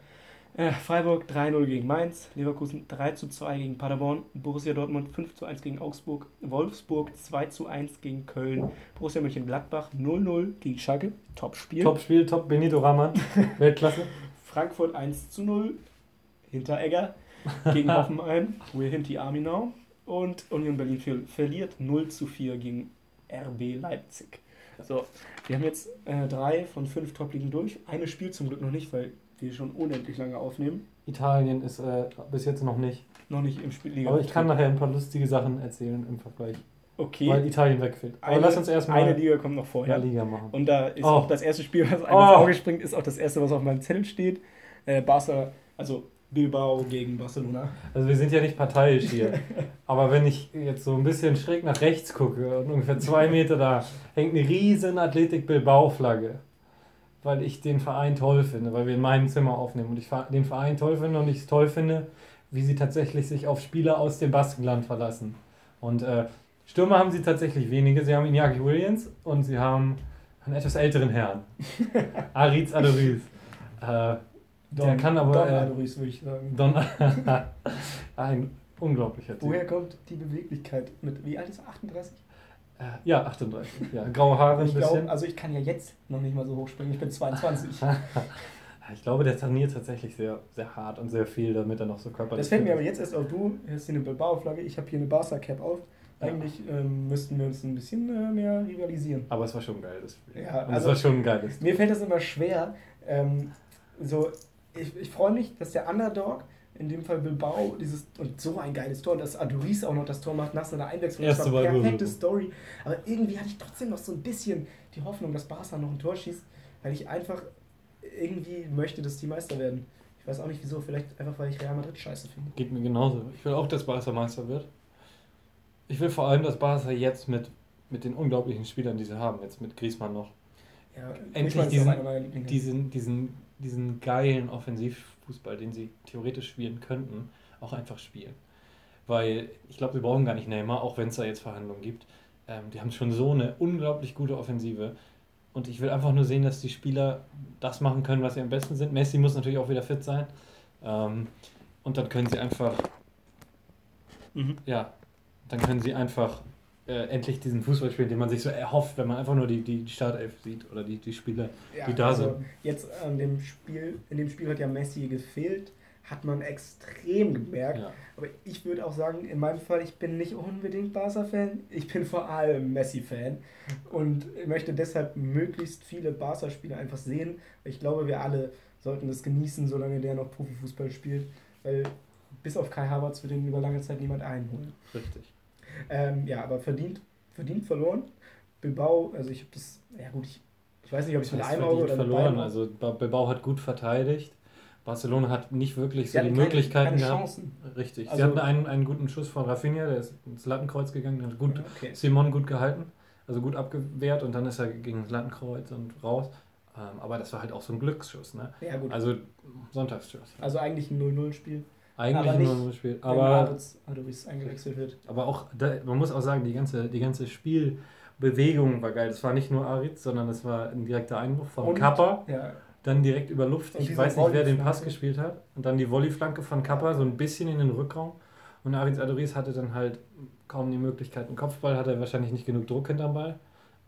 äh, Freiburg 3-0 gegen Mainz. Leverkusen 3 zu 2 gegen Paderborn. Borussia Dortmund 5 zu 1 gegen Augsburg. Wolfsburg 2 zu 1 gegen Köln. Borussia Mönchengladbach 0-0 gegen Schalke. Top-Spiel. Top-Spiel, Top Benito Rahman, Weltklasse. Frankfurt 1 zu 0. Hinteregger gegen Hoffenheim. We're Hinti Army now. Und Union Berlin ver verliert 0 zu 4 gegen RB Leipzig. So, wir haben jetzt äh, drei von fünf Top-Ligen durch. Eine spielt zum Glück noch nicht, weil wir schon unendlich lange aufnehmen. Italien ist äh, bis jetzt noch nicht. Noch nicht im Spiel. Aber ich kann nachher ein paar lustige Sachen erzählen im Vergleich. Okay. Weil Italien wegfällt. Aber Eine, lass uns erstmal eine Liga kommt noch vorher. Liga machen. Und da ist Oh. auch das erste Spiel, was einem Oh. ins Auge springt, ist auch das erste, was auf meinem Zettel steht. Äh, Barca, also Bilbao gegen Barcelona. Also wir sind ja nicht parteiisch hier. Aber wenn ich jetzt so ein bisschen schräg nach rechts gucke und ungefähr zwei Meter da hängt eine riesen Athletik Bilbao-Flagge. Weil ich den Verein toll finde, weil wir in meinem Zimmer aufnehmen und ich den Verein toll finde und ich es toll finde, wie sie tatsächlich sich auf Spieler aus dem Baskenland verlassen. Und äh, Stürmer haben sie tatsächlich wenige. Sie haben Iñaki Williams und sie haben einen etwas älteren Herrn. Ariz Adoriz. Äh, Der kann aber, Don äh, Aduriz, würde ich sagen. Don ein unglaublicher Typ. Woher kommt die Beweglichkeit? Mit, wie alt ist er? 38? Äh, Ja, 38. Ja, graue Haare ein Ich glaube, bisschen. also ich kann ja jetzt noch nicht mal so hoch springen. Ich bin 22. Ich glaube, der trainiert tatsächlich sehr, sehr hart und sehr viel, damit er noch so körperlich Das fällt mir aber ist. jetzt erst auf. Du hast hier eine Bilbao-Flagge, ich habe hier eine Barca-Cap auf. Ja. Eigentlich ähm, müssten wir uns ein bisschen äh, mehr rivalisieren. Aber es war schon geil, das Spiel. Ja, und also- es war schon ein geiles Mir fällt das immer schwer. Ähm, so, ich, ich freue mich, dass der Underdog, in dem Fall Bilbao, dieses und so ein geiles Tor, dass Aduriz auch noch das Tor macht nach seiner Einwechslung. Das war Mal perfekte. Story. Aber irgendwie hatte ich trotzdem noch so ein bisschen die Hoffnung, dass Barca noch ein Tor schießt, weil ich einfach irgendwie möchte, dass die Meister werden. Ich weiß auch nicht wieso, vielleicht einfach, weil ich Real Madrid scheiße finde. Geht mir genauso. Ich will auch, dass Barca Meister wird. Ich will vor allem, dass Barca jetzt mit, mit den unglaublichen Spielern, die sie haben, jetzt mit Griezmann noch, Ja, Endlich diesen- diesen, diesen, diesen geilen Offensivfußball, den sie theoretisch spielen könnten, auch einfach spielen. Weil ich glaube, wir brauchen gar nicht Neymar, auch wenn es da jetzt Verhandlungen gibt. Ähm, die haben schon so eine unglaublich gute Offensive. Und ich will einfach nur sehen, dass die Spieler das machen können, was sie am besten sind. Messi muss natürlich auch wieder fit sein. Ähm, und dann können sie einfach, Mhm. ja, dann können sie einfach äh, endlich diesen Fußball spielen, den man sich so erhofft, wenn man einfach nur die, die Startelf sieht oder die, die Spieler. Ja, die da also sind. Jetzt an dem Spiel, in dem Spiel hat ja Messi gefehlt, hat man extrem gemerkt. Ja. Aber ich würde auch sagen, in meinem Fall, ich bin nicht unbedingt Barca-Fan, ich bin vor allem Messi-Fan und möchte deshalb möglichst viele Barca-Spieler einfach sehen. Ich glaube, wir alle sollten es genießen, solange der noch Profifußball spielt, weil bis auf Kai Havertz wird ihn über lange Zeit niemand einholen. Richtig. Ähm, ja, aber verdient, verdient verloren. Bilbao, also ich habe das, ja gut, ich, ich weiß nicht, ob ich es mit einem Auge oder verloren. Also Ba- Bilbao hat gut verteidigt. Barcelona hat nicht wirklich so die hatten keine- Möglichkeiten keine gehabt. Chancen. Richtig. Also- Sie hatten einen, einen guten Schuss von Rafinha, der ist ins Lattenkreuz gegangen, hat gut okay. Simon gut gehalten, also gut abgewehrt und dann ist er gegen das Lattenkreuz und raus. Ähm, aber das war halt auch so ein Glücksschuss, ne? Ja, gut. Also Sonntagsschuss. Also eigentlich ein 0-0-Spiel. Eigentlich aber nur nicht, ein Spiel. Wenn Aber, Adobis eingewechselt wird. aber auch, da, man muss auch sagen, die ganze, die ganze Spielbewegung war geil. Das war nicht nur Aritz, sondern es war ein direkter Einwurf von Und- Kappa. Ja, Dann direkt über Luft. Und Ich weiß nicht, wer den Pass gespielt hat. Und dann die Volleyflanke von Kappa, so ein bisschen in den Rückraum. Und Aritz Adoris hatte dann halt kaum die Möglichkeit. Ein Kopfball hatte er wahrscheinlich nicht genug Druck hinterm Ball.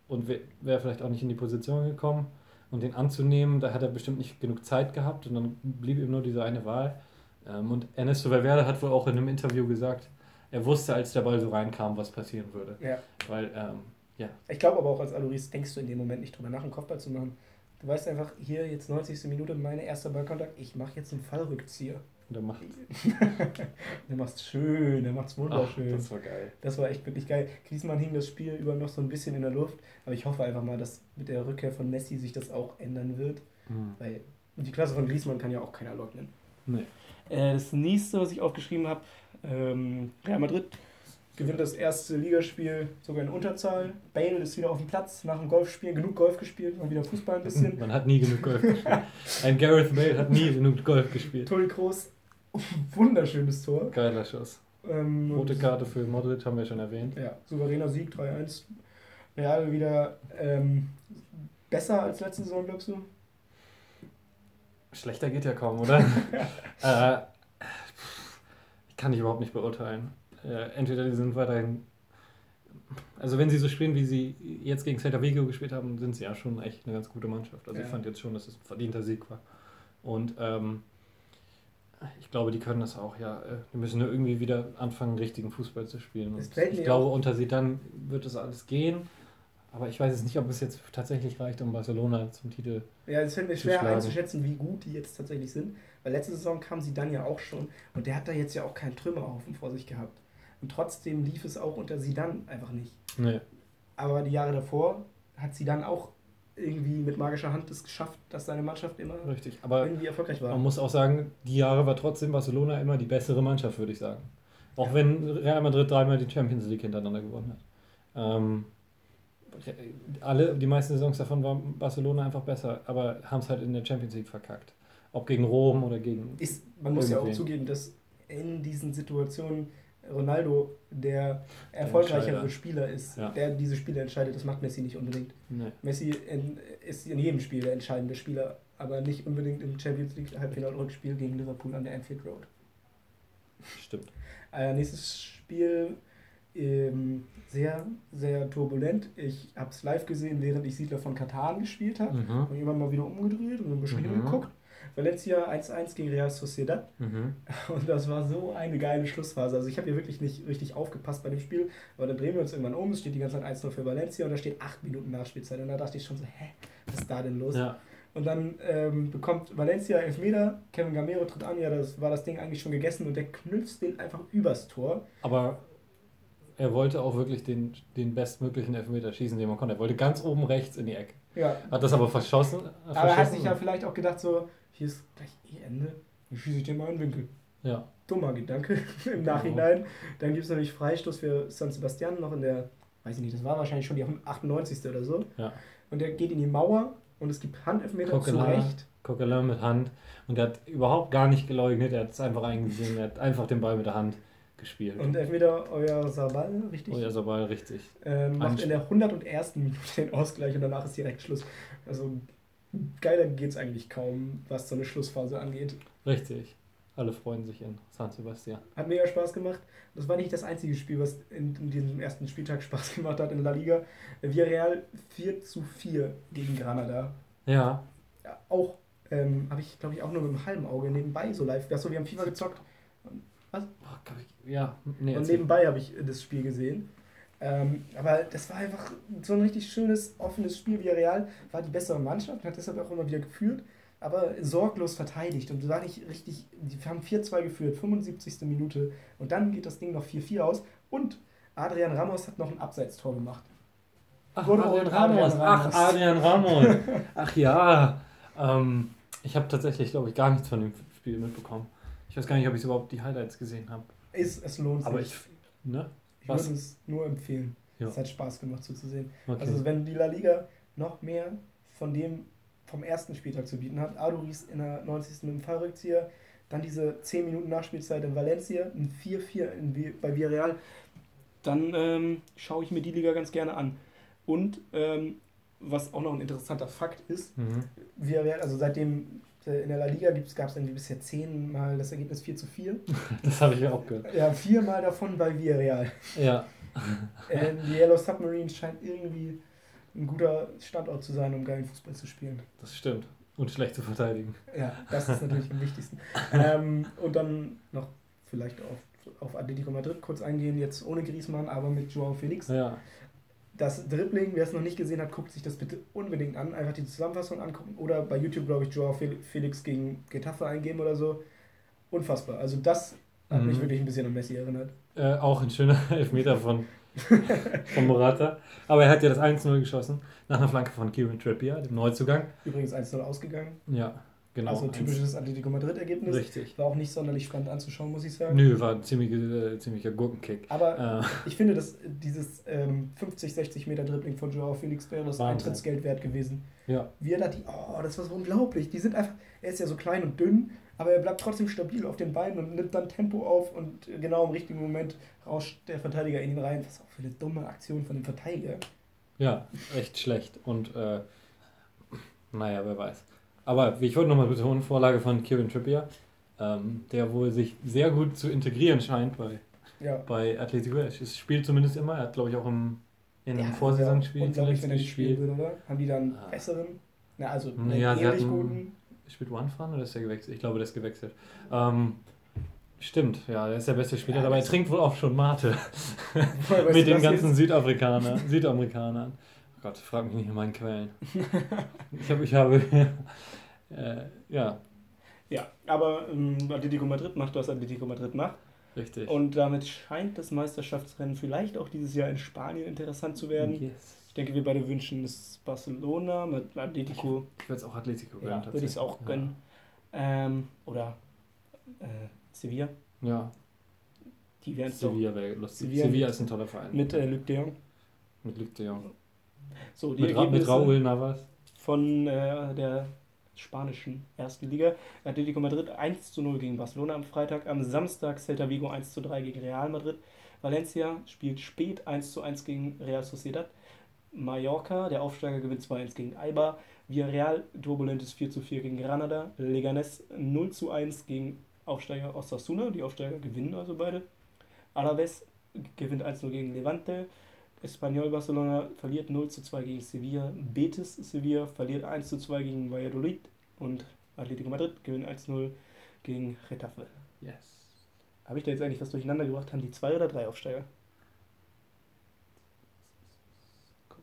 Und wäre wär vielleicht auch nicht in die Position gekommen. Und den anzunehmen, da hat er bestimmt nicht genug Zeit gehabt. Und dann blieb ihm nur diese eine Wahl. Ähm, Und Ernesto Valverde hat wohl auch in einem Interview gesagt, er wusste, als der Ball so reinkam, was passieren würde. ja. Weil, ähm, ja, Ich glaube aber auch als Adoris denkst du in dem Moment nicht drüber nach, einen Kopfball zu machen. Du weißt einfach, hier jetzt 90. Minute, meine erster Ballkontakt, ich mache jetzt einen Fallrückzieher. der macht. Der macht's schön, der macht's Ach, wunderschön. das war geil. Das war echt wirklich geil. Griezmann hing das Spiel über noch so ein bisschen in der Luft, aber ich hoffe einfach mal, dass mit der Rückkehr von Messi sich das auch ändern wird, Hm. weil die Klasse von Griezmann kann ja auch keiner leugnen. Nee. Äh, das nächste, was ich aufgeschrieben habe, ähm, Real Madrid gewinnt das erste Ligaspiel sogar in Unterzahl. Bale ist wieder auf dem Platz nach dem Golfspielen, genug Golf gespielt, mal wieder Fußball ein bisschen. Man hat nie genug Golf gespielt. Ein Gareth Bale hat nie genug Golf gespielt. Toni Kroos, wunderschönes Tor. Geiler Schuss. Ähm, Rote und- Karte für Modric haben wir schon erwähnt. Ja, souveräner Sieg 3-1. Real wieder ähm, besser als letzte Saison, glaubst du? Schlechter geht ja kaum, oder? äh, ich kann ich überhaupt nicht beurteilen. Äh, entweder die sind weiterhin. Also wenn sie so spielen, wie sie jetzt gegen Celta Vigo gespielt haben, sind sie ja schon echt eine ganz gute Mannschaft. Also Ja. ich fand jetzt schon, dass es ein verdienter Sieg war. Und ähm, Ich glaube, die können das auch, ja. Äh, die müssen nur irgendwie wieder anfangen, richtigen Fußball zu spielen. Ich glaube, unter sie dann wird es alles gehen. Aber ich weiß jetzt nicht, ob es jetzt tatsächlich reicht, um Barcelona zum Titel. Ja, es fällt mir zu schwer schlagen. einzuschätzen, wie gut die jetzt tatsächlich sind. Weil letzte Saison kam sie dann ja auch schon und der hat da jetzt ja auch keinen Trümmerhaufen vor sich gehabt. Und trotzdem lief es auch unter sie dann einfach nicht. Nee. Aber die Jahre davor hat sie dann auch irgendwie mit magischer Hand es geschafft, dass seine Mannschaft immer Richtig. Aber irgendwie erfolgreich war. man muss auch sagen, die Jahre war trotzdem Barcelona immer die bessere Mannschaft, würde ich sagen. Auch Ja. wenn Real Madrid dreimal die Champions League hintereinander gewonnen hat. Ähm, alle, die meisten Saisons davon war Barcelona einfach besser, aber haben es halt in der Champions League verkackt. Ob gegen Rom oder gegen. Ist, man muss ja auch zugeben, dass in diesen Situationen Ronaldo der erfolgreichere. Spieler ist, Ja. der diese Spiele entscheidet. Das macht Messi nicht unbedingt. Nee. Messi in, ist in jedem Spiel der entscheidende Spieler, aber nicht unbedingt im Champions League Halbfinal-Rückspiel gegen Liverpool an der Anfield Road. Stimmt. Äh, nächstes Spiel ähm, sehr, sehr turbulent. Ich habe es live gesehen, während ich Siedler von Katan gespielt habe. Mhm. Habe immer mal wieder umgedreht und ein bisschen Mhm. hingeguckt. Valencia 1-1 gegen Real Sociedad. Mhm. Und das war so eine geile Schlussphase. Also ich habe hier wirklich nicht richtig aufgepasst bei dem Spiel, aber dann drehen wir uns irgendwann um, es steht die ganze Zeit 1-0 für Valencia und da steht 8 Minuten Nachspielzeit. Und da dachte ich schon so, hä, was ist da denn los? Ja. Und dann ähm, bekommt Valencia Elfmeter, Kevin Gamero tritt an, ja, das war das Ding eigentlich schon gegessen und der knüpft den einfach übers Tor. Aber er wollte auch wirklich den, den bestmöglichen Elfmeter schießen, den man konnte. Er wollte ganz oben rechts in die Ecke. Ja, Hat das aber verschossen. aber er hat verschossen. sich ja vielleicht auch gedacht so, hier ist gleich eh Ende, dann schieße ich den mal in den Winkel. Ja. Dummer Gedanke im Nachhinein. Dann gibt es natürlich Freistoß für San Sebastian noch in der, weiß ich nicht, das war wahrscheinlich schon die 98. oder so. Ja. Und der geht in die Mauer und es gibt Handelfmeter zu Coquelin. Recht. Coquelin mit Hand. Und er hat überhaupt gar nicht geleugnet. Er hat es einfach eingesehen. Er hat einfach den Ball mit der Hand gespielt. Und Elfmeter euer Sabal, richtig? So Ball richtig. Ähm, macht in der 101. Minute den Ausgleich und danach ist direkt Schluss. Also geiler geht es eigentlich kaum, was so eine Schlussphase angeht. Richtig. Alle freuen sich in San Sebastian. Hat mega Spaß gemacht. Das war nicht das einzige Spiel, was in, in diesem ersten Spieltag Spaß gemacht hat in La Liga. Villarreal 4 zu 4 gegen Granada. Ja. Ja, auch, ähm, habe ich glaube ich auch nur mit einem halben Auge nebenbei so live. Achso, wir haben FIFA gezockt Oh, glaub ich- Ja, nee, und nebenbei habe ich das Spiel gesehen. Ähm, aber das war einfach so ein richtig schönes, offenes Spiel. Villarreal war die bessere Mannschaft, hat deshalb auch immer wieder geführt, aber sorglos verteidigt und war nicht richtig. Die haben 4-2 geführt, 75. Minute und dann geht das Ding noch 4-4 aus und Adrian Ramos hat noch ein Abseitstor gemacht. Ach, Good Adrian Ramos. Adrian Ach, Ramos. Adrian Ramos. Ach ja. Ähm, ich habe tatsächlich, glaube ich, gar nichts von dem Spiel mitbekommen. Ich weiß gar nicht, ob ich überhaupt die Highlights gesehen habe. Ist, es lohnt sich. Aber ich. Ne? ich würde es nur empfehlen. Ja. Es hat Spaß gemacht zuzusehen. Okay. Also wenn die La Liga noch mehr von dem vom ersten Spieltag zu bieten hat, Aduris in der 90. mit dem Fallrückzieher, dann diese 10 Minuten Nachspielzeit in Valencia, ein 4-4 in Vi- bei Villarreal, dann ähm, schaue ich mir die Liga ganz gerne an. Und ähm, was auch noch ein interessanter Fakt ist, mhm. Villarreal, also seitdem in der La Liga gab es irgendwie bisher 10 Mal das Ergebnis 4 zu 4. Das habe ich ja auch gehört. Ja, viermal davon bei Villarreal. Ja. Äh, die Yellow Submarines scheint irgendwie ein guter Standort zu sein, um geilen Fußball zu spielen. Das stimmt. Und schlecht zu verteidigen. Ja, das ist natürlich am wichtigsten. Ähm, und dann noch vielleicht auf, auf Atletico Madrid kurz eingehen, jetzt ohne Griezmann, aber mit Joao Felix. Ja. Das Dribbling, wer es noch nicht gesehen hat, guckt sich das bitte unbedingt an. Einfach die Zusammenfassung angucken oder bei YouTube, glaube ich, Joao Fel- Felix gegen Getafe eingeben oder so. Unfassbar. Also das hat mich Mhm. wirklich ein bisschen an Messi erinnert. Äh, auch ein schöner Elfmeter von, von Morata. Aber er hat ja das 1-0 geschossen. Nach einer Flanke von Kieran Trippier, dem Neuzugang. Übrigens 1-0 ausgegangen. Ja, genau. also typisches Atletico Madrid-Ergebnis. Richtig. War auch nicht sonderlich spannend anzuschauen, muss ich sagen. Nö, war ein ziemlicher, äh, ziemlicher Gurkenkick. Aber Äh, ich finde, dass dieses ähm, 50, 60 Meter Dribbling von Joao Felix wäre das. Eintrittsgeld wert gewesen. ja, Wie er da die, oh, das war so unglaublich. Die sind einfach, er ist ja so klein und dünn, aber er bleibt trotzdem stabil auf den Beinen und nimmt dann Tempo auf und genau im richtigen Moment rauscht der Verteidiger in ihn rein. Was auch für eine dumme Aktion von dem Verteidiger. ja, echt schlecht. Und äh, naja, wer weiß. Aber wie ich wollte nochmal betonen, Vorlage von Kieran Trippier, ähm, der wohl sich sehr gut zu integrieren scheint bei, Ja. bei Atletico. Er spielt zumindest immer. Er hat, glaube ich, auch im, in einem Ja, Vorsaisonspiel ich, zuletzt wenn er gespielt. würde, oder? Haben die dann Ah. besseren? Na, also Ja, einen sie ähnlich guten. Spielt Wanfan oder ist der gewechselt? Ich glaube, der ist gewechselt. Ähm, stimmt, ja, der ist der beste Spieler, Ja, aber er trinkt wohl auch schon Mate. Mit den ganzen? Südafrikanern, Südamerikanern. Gott, frag mich nicht in meinen Quellen. ich habe, ich habe, äh, ja, Ja, aber ähm, Atletico Madrid macht, was Atletico Madrid macht. richtig. Und damit scheint das Meisterschaftsrennen vielleicht auch dieses Jahr in Spanien interessant zu werden. Yes. Ich denke, wir beide wünschen es Barcelona mit Atletico. Ich würde es auch Atletico gönnen, Ja, würde ich es auch gönnen. Ähm, oder äh, Sevilla. Ja, Die ja Sevilla wäre lustig. Sevilla Sevilla, ist ein toller Verein. mit äh, Luc de Jong. mit Luc de Jong. So, die Mit, Ra mit Ergebnisse Raúl Navas. von äh, der spanischen ersten Liga. Atletico Madrid 1 zu 0 gegen Barcelona am Freitag. Am Samstag Celta Vigo 1 zu 3 gegen Real Madrid. Valencia spielt spät 1 zu 1 gegen Real Sociedad. Mallorca, der Aufsteiger, gewinnt 2-1 gegen Alba. Villarreal, turbulentes 4 zu 4 gegen Granada. Leganés 0 zu 1 gegen Aufsteiger Osasuna. Die Aufsteiger gewinnen also beide. Alaves gewinnt 1-0 gegen Levante. Espanyol Barcelona verliert 0 zu 2 gegen Sevilla. Betis Sevilla verliert 1 zu 2 gegen Valladolid. Und Atletico Madrid gewinnt 1-0 gegen Getafe. Yes. Habe ich da jetzt eigentlich was durcheinander gebracht? Haben die zwei oder drei Aufsteiger?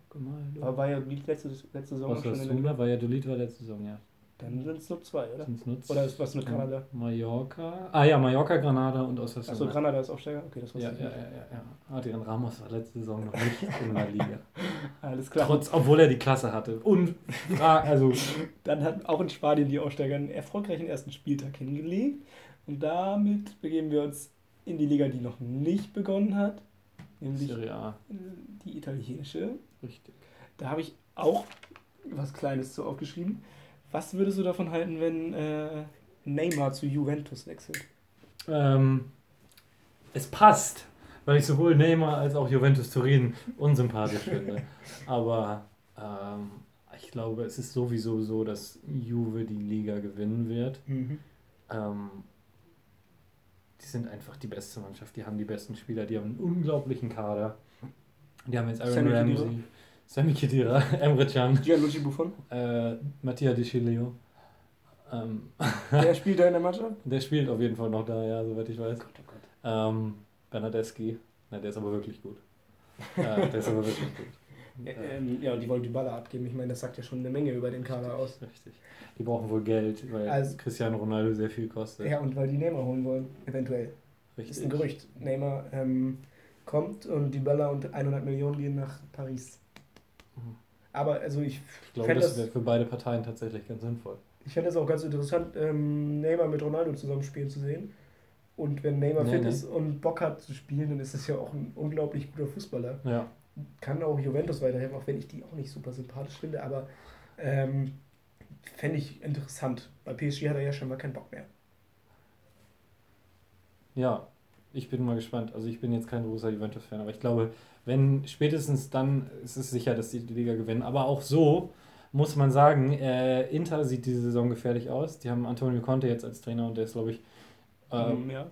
Guck mal. du. Aber Valladolid letzte, letzte Saison auch schon in der Valladolid war letzte Saison, ja. Dann sind es nur zwei, oder? Sind's nutzt. Oder ist was mit Kanada? Mallorca. Ah ja, Mallorca, Granada und Osasuna. Achso, Granada ist Aufsteiger? Okay, das wusste Ja, ich ja, nicht. ja, ja, ja. Adrian Ramos war letzte Saison noch nicht in der Liga. Alles klar. Trotz, obwohl er die Klasse hatte. Und, ah, also, Dann hat auch in Spanien die Aufsteiger einen erfolgreichen ersten Spieltag hingelegt. Und damit begeben wir uns in die Liga, die noch nicht begonnen hat. Nämlich Serie A. die italienische. Richtig. Da habe ich auch was Kleines zu aufgeschrieben. Was würdest du davon halten, wenn äh, Neymar zu Juventus wechselt? Ähm, es passt, weil ich sowohl Neymar als auch Juventus Turin unsympathisch finde. Aber ähm, ich glaube, es ist sowieso so, dass Juve die Liga gewinnen wird. Ähm, die sind einfach die beste Mannschaft, die haben die besten Spieler, die haben einen unglaublichen Kader. Die haben jetzt Aaron Sammy. Ramsey, Sammy Khedira, Emre Can, Gianluigi Buffon, äh, Mattia De Chilio. Ähm, der spielt da in der Mannschaft? der spielt auf jeden Fall noch da, ja, soweit ich weiß. Gott, oh Gott. Ähm, Bernadeschi, na, der ist aber wirklich gut. äh, der ist aber wirklich gut. Ja, Äh, ähm, ja, die wollen die Baller abgeben. Ich meine, das sagt ja schon eine Menge über den Kader aus. Richtig. Die brauchen wohl Geld, weil Also- Cristiano Ronaldo sehr viel kostet. Ja, und weil die Neymar holen wollen, eventuell. Das ist ein Gerücht. Neymar ähm, kommt und die Baller und 100 Millionen gehen nach Paris. Aber also ich Ich glaube, fände das das, wäre für beide Parteien tatsächlich ganz sinnvoll. ich fänd das auch ganz interessant, ähm, Neymar mit Ronaldo zusammen spielen zu sehen. Und wenn Neymar Nee, fit nee. ist und Bock hat zu spielen, dann ist das ja auch ein unglaublich guter Fußballer. Ja. Kann auch Juventus weiterhelfen, auch wenn ich die auch nicht super sympathisch finde, aber ähm, fände ich interessant. Bei PSG hat er ja scheinbar keinen Bock mehr. Ja, ich bin mal gespannt. Also ich bin jetzt kein großer Juventus-Fan, aber ich glaube, wenn spätestens dann ist es sicher, dass die die Liga gewinnen. Aber auch so muss man sagen, äh, Inter sieht diese Saison gefährlich aus. Die haben Antonio Conte jetzt als Trainer und der ist, glaube ich, Ähm, ja.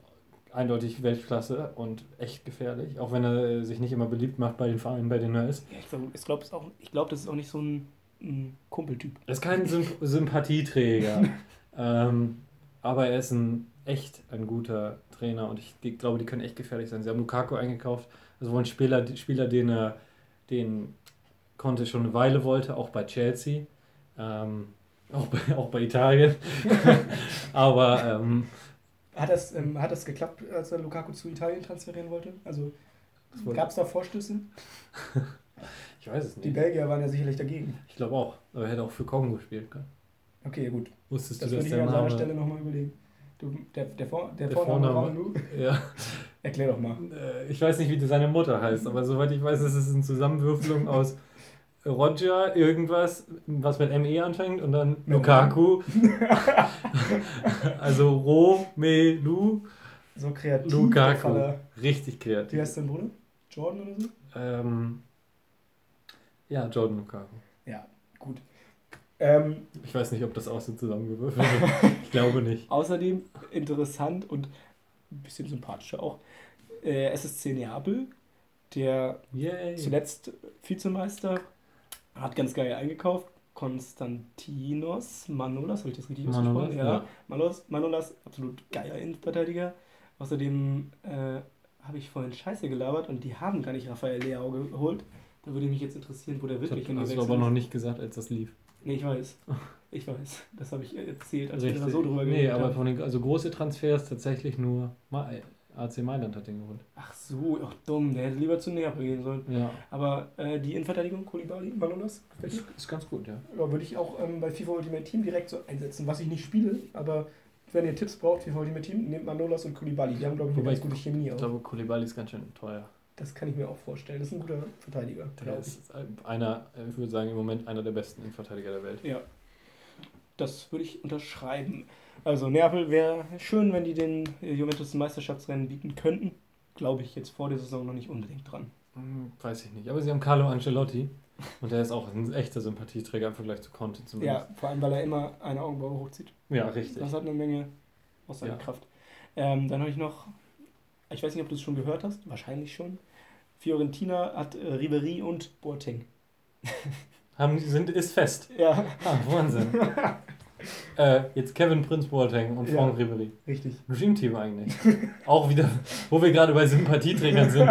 eindeutig Weltklasse und echt gefährlich. Auch wenn er äh, sich nicht immer beliebt macht bei den Vereinen, bei denen er ist. Ja, ich glaube, ich glaub, auch- ich glaub, das ist auch nicht so ein, ein Kumpeltyp. Er ist kein Symp Sympathieträger. ähm, aber er ist ein echt ein guter Trainer und ich die, glaube, die können echt gefährlich sein. Sie haben Lukaku eingekauft, also wohl ein Spieler, Spieler den er, den Conte schon eine Weile wollte, auch bei Chelsea, ähm, auch, bei, auch bei Italien. aber ähm, Hat das, ähm, hat das geklappt, als er Lukaku zu Italien transferieren wollte? Also gab es da Vorstöße? ich weiß es Die nicht. Belgier waren ja sicherlich dagegen. Ich glaube auch, aber er hätte auch für Kongo spielen können. Okay, gut. Wusstest Das du, würde dass ich mir der an seiner. Stelle nochmal überlegen. Du, der, der, Vor, der, Der Vorname, Vorname. Romelu? Ja. Erklär doch mal. Äh, Ich weiß nicht, wie seine Mutter heißt, aber soweit ich weiß, ist es eine Zusammenwürfelung aus Roger, irgendwas, was mit ME anfängt und dann No. Lukaku. also Romelu So kreativ. Lukaku. Richtig Wie kreativ. heißt dein Bruder? Jordan oder so? Ähm, ja, Jordan Lukaku. Ja, gut. Ähm, Ich weiß nicht, ob das auch so zusammengewürfelt wird. Ich glaube nicht. außerdem interessant und ein bisschen sympathischer auch. Äh, SSC Neapel, der Yay. zuletzt Vizemeister, hat ganz geil eingekauft. Konstantinos Manolas, habe ich das richtig Manolas, ausgesprochen? ja. Manolas, Manolas, absolut geiler Innenverteidiger. Außerdem äh, habe ich vorhin Scheiße gelabert und die haben gar nicht Raphael Leao geholt. Da würde mich jetzt interessieren, wo der Ich wirklich hab, hast du aber noch ist. nicht gesagt, als das lief. Nee, ich weiß. Ich weiß. Das habe ich erzählt, als Richtig. wir da so drüber nee, geredet aber haben. von den, also große Transfers tatsächlich nur AC Mailand hat den geholt. Ach so, ach dumm, der hätte lieber zu Neapel gehen sollen. Ja, Aber äh, die Innenverteidigung, Koulibaly, Manolas, ist, ist ganz gut, ja. Ja, würde ich auch ähm, bei FIFA Ultimate Team direkt so einsetzen, was ich nicht spiele, aber wenn ihr Tipps braucht, FIFA Ultimate Team, nehmt Manolas und Koulibaly. Die haben, glaube ich, eine ganz gute Chemie Ich auch. glaube, Koulibaly ist ganz schön teuer. Das kann ich mir auch vorstellen. Das ist ein guter Verteidiger, Der ich. ist einer, ich würde sagen, im Moment einer der besten Innenverteidiger der Welt. Ja, das würde ich unterschreiben. Also Neapel wäre schön, wenn die den äh, Juventus Meisterschaftsrennen bieten könnten. Glaube ich jetzt vor der Saison noch nicht unbedingt dran. Hm, Weiß ich nicht. Aber sie haben Carlo Ancelotti und der ist auch ein echter Sympathieträger im Vergleich zu Conte zumindest. Ja, vor allem, weil er immer eine Augenbraue hochzieht. Ja, richtig. Das hat eine Menge Aussagekraft. Ähm, dann habe ich noch, ich weiß nicht, ob du es schon gehört hast, wahrscheinlich schon. Fiorentina hat äh, Ribery und Boateng. Haben, sind, ist fest. Ja, Ah, Wahnsinn. äh, jetzt Kevin Prince Boateng und Ja. Franck Ribéry. richtig. Dream Team eigentlich. Auch wieder, wo wir gerade bei Sympathieträgern sind.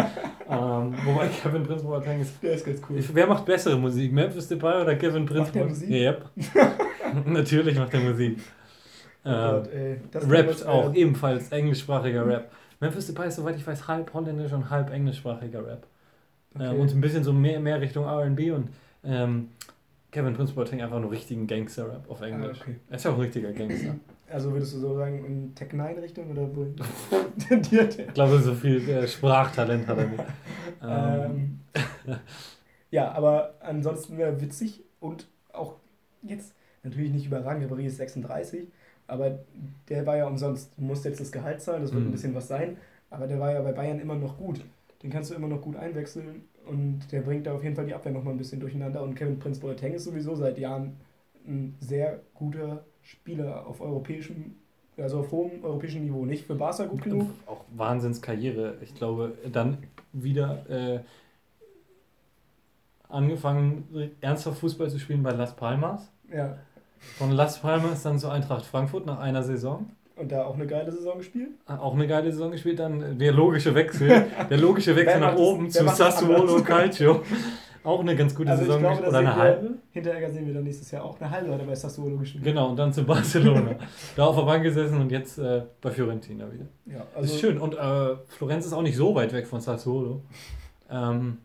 Ähm, wobei Kevin Prince Boateng ist. Der ist ganz cool. Wer macht bessere Musik? Memphis Depay oder Kevin Prince Macht der Boateng? Musik? Yep. Natürlich macht er Musik. Oh Ähm, Gott, ey. Rappt äh, auch ebenfalls englischsprachiger Rap. Memphis Depay ist, soweit ich weiß, halb holländisch und halb englischsprachiger Rap. Ähm, Okay. und ein bisschen so mehr, mehr Richtung RB und ähm, Kevin Prince Boateng einfach nur richtigen Gangster-Rap auf Englisch. Ah, okay. Er ist ja auch ein richtiger Gangster. Also würdest du so sagen, in Tech 9 Richtung oder wo tendiert er? Ich glaube, so viel äh, Sprachtalent hat er nicht. Ähm, Ähm, ja, aber ansonsten wäre witzig und auch jetzt natürlich nicht überragend, Ribéry ist 36, aber der war ja umsonst. Du musst jetzt das Gehalt zahlen, das wird Mhm. ein bisschen was sein, aber der war ja bei Bayern immer noch gut. Den kannst du immer noch gut einwechseln und der bringt da auf jeden Fall die Abwehr nochmal ein bisschen durcheinander und Kevin Prince Boateng ist sowieso seit Jahren ein sehr guter Spieler auf europäischem, also auf hohem europäischem Niveau. Nicht für Barca gut genug, auch Wahnsinnskarriere. Ich glaube, dann wieder äh, angefangen, ernsthaft Fußball zu spielen bei Las Palmas. ja, Von Las Palmas dann zu Eintracht Frankfurt nach einer Saison. und da auch eine geile Saison gespielt. Auch eine geile Saison gespielt, dann der logische Wechsel, der logische Wechsel nach das- oben wer zu das Sassuolo? Calcio. Auch eine ganz gute Also Saison glaube, Oder eine halbe. Hinterher sehen wir dann nächstes Jahr auch eine halbe hat er bei Sassuolo gespielt. Genau, und dann zu Barcelona. da auf der Bank gesessen und jetzt äh, bei Fiorentina wieder. Ja, Das ist also schön. Und äh, Florenz ist auch nicht so weit weg von Sassuolo. Ähm,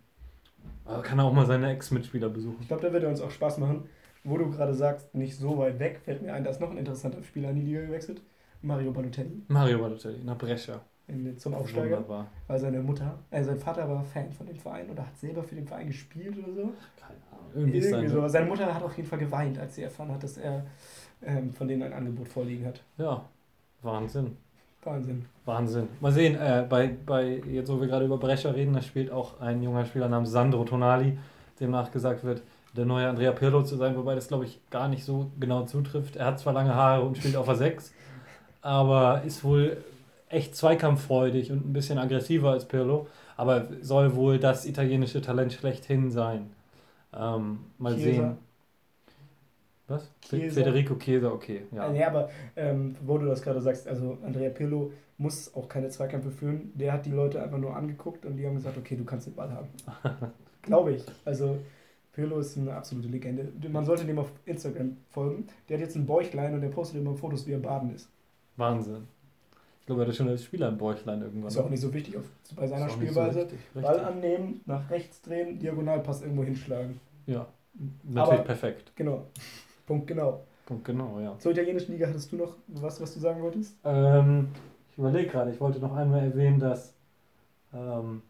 aber kann er auch mal seine Ex-Mitspieler besuchen. ich glaube, da wird er uns auch Spaß machen. Wo du gerade sagst, nicht so weit weg, fällt mir ein, da ist noch ein interessanter Spieler in die Liga gewechselt. Mario Balotelli Mario Balotelli nach Brescia. in, zum Aufsteiger. Wunderbar. Weil seine Mutter, äh, sein Vater war Fan von dem Verein oder hat selber für den Verein gespielt oder so. Keine Ahnung. Irgendwie Irgendwie seine, so. Seine Mutter hat auf jeden Fall geweint, als sie erfahren hat, dass er ähm, von denen ein Angebot vorliegen hat. Ja, Wahnsinn. Wahnsinn. Wahnsinn. Mal sehen, äh, bei, bei, jetzt wo wir gerade über Brescia reden, da spielt auch ein junger Spieler namens Sandro Tonali, dem nachgesagt wird, der neue Andrea Pirlo zu sein, wobei das glaube ich gar nicht so genau zutrifft. Er hat zwar lange Haare und spielt auf der 6, aber ist wohl echt zweikampffreudig und ein bisschen aggressiver als Pirlo, aber soll wohl das italienische Talent schlechthin sein. Ähm, mal Chiesa. sehen. Was? Chiesa. Federico Chiesa, okay. Ja, Ja. nee, aber ähm, wo du das gerade sagst, also Andrea Pirlo muss auch keine Zweikämpfe führen. Der hat die Leute einfach nur angeguckt und die haben gesagt, okay, du kannst den Ball haben. Glaube ich. Also Pirlo ist eine absolute Legende. Man sollte dem auf Instagram folgen. Der hat jetzt ein Bäuchlein und der postet immer Fotos, wie er baden ist. Wahnsinn. Ich glaube, er hatte schon als Spieler ein Bäuchlein irgendwann. Ist auch nicht so wichtig auf, bei seiner nicht so Spielweise. richtig, richtig. Ball annehmen, nach rechts drehen, Diagonalpass irgendwo hinschlagen. Ja, natürlich Aber- perfekt. Genau. Punkt genau. Punkt genau, ja. Zur italienischen Liga hattest du noch was, was du sagen wolltest? Ähm, ich überlege gerade, ich wollte noch einmal erwähnen, dass ähm,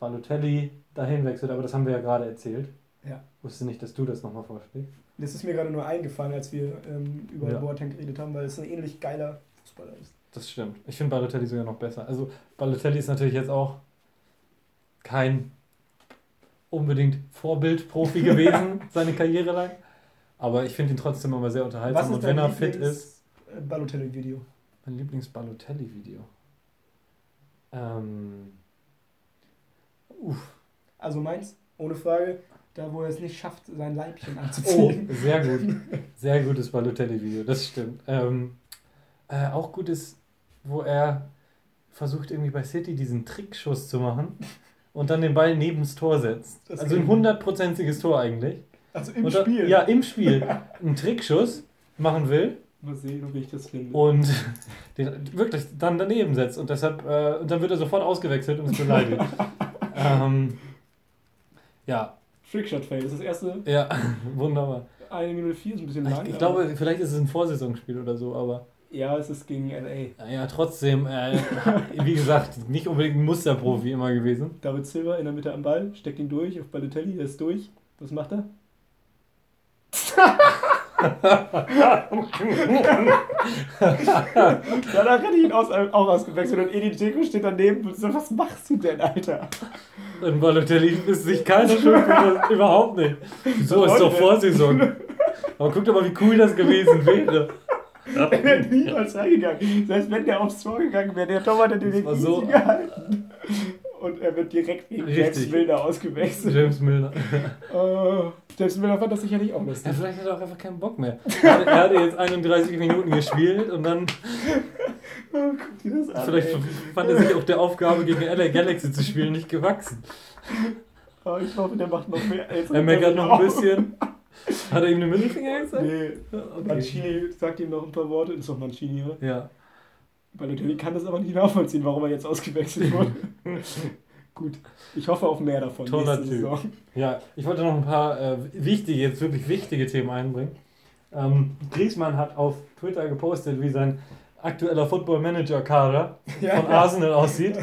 Balotelli dahin wechselt, aber das haben wir ja gerade erzählt. Ja. Wusste nicht, dass du das nochmal vorschlägst. Das ist mir gerade nur eingefallen, als wir ähm, über Ja. Boateng geredet haben, weil es ein ähnlich geiler Fußballer ist. Das stimmt. Ich finde Balotelli sogar noch besser. Also Balotelli ist natürlich jetzt auch kein unbedingt Vorbildprofi gewesen, seine Karriere lang. Aber ich finde ihn trotzdem immer sehr unterhaltsam. Und wenn er fit ist. äh, Balotelli-Video? Mein Lieblings-Balotelli-Video. Ähm. Uff. Also meins, ohne Frage, Da, wo er es nicht schafft, sein Leibchen Oh, anzuziehen. sehr gut. Sehr gutes Balotelli-Video, das stimmt. Ähm, äh, auch gut ist, wo er versucht irgendwie bei City diesen Trickschuss zu machen und dann den Ball neben das Tor setzt. Das also ein hundertprozentiges Tor eigentlich. Also im dann, Spiel. Ja, im Spiel. Einen Trickschuss machen will Mal sehen, wie ich das finde. und den wirklich dann daneben setzt und deshalb äh, und dann wird er sofort ausgewechselt und ist beleidigt. ähm, ja, Trickshot-Fail. Das ist das erste. ja, wunderbar. Eine Minute vier ist ein bisschen lang. Ich, ich glaube, vielleicht ist es ein Vorsaisonspiel oder so, aber Ja, es ist gegen LA. ja, trotzdem, äh, wie gesagt, nicht unbedingt ein Musterprofi immer gewesen. David Silva in der Mitte am Ball, steckt ihn durch auf Balotelli, der ist durch. Was macht er? Danach hätte ich ihn aus, auch ausgewechselt und Edin Dzeko steht daneben und so, was machst du denn, Alter? Und Balotelli ist sich keiner schuld, über- überhaupt nicht. So ist doch Vorsaison. Aber guck doch mal, wie cool das gewesen wäre. Er wäre niemals reingegangen. Selbst wenn der aufs Tor gegangen wäre, der Torwart hätte den so- gehalten. Und er wird direkt gegen James. Milner ausgewechselt. James Milner. Äh, James Milner fand das sicherlich auch Ja, lustig. vielleicht hat er auch einfach keinen Bock mehr. Er hat- hatte jetzt 31 Minuten gespielt und dann Oh, guck dir das an. vielleicht ey. fand er sich auch der Aufgabe gegen LA Galaxy zu spielen nicht gewachsen. Oh, ich hoffe, der macht noch mehr. Jetzt Er meckert noch ein bisschen. Hat er ihm den Mittelfinger gezeigt? Nee, Okay. Mancini sagt ihm noch ein paar Worte. Ist doch Mancini, oder? Ja. Balotelli kann das aber nicht nachvollziehen, warum er jetzt ausgewechselt wurde. Gut, ich hoffe auf mehr davon Toller Typ. Saison. Ja, ich wollte noch ein paar äh, wichtige, jetzt wirklich wichtige Themen einbringen. Ähm, Griezmann hat auf Twitter gepostet, wie sein aktueller Football Manager Kader Ja, von ja. Arsenal aussieht.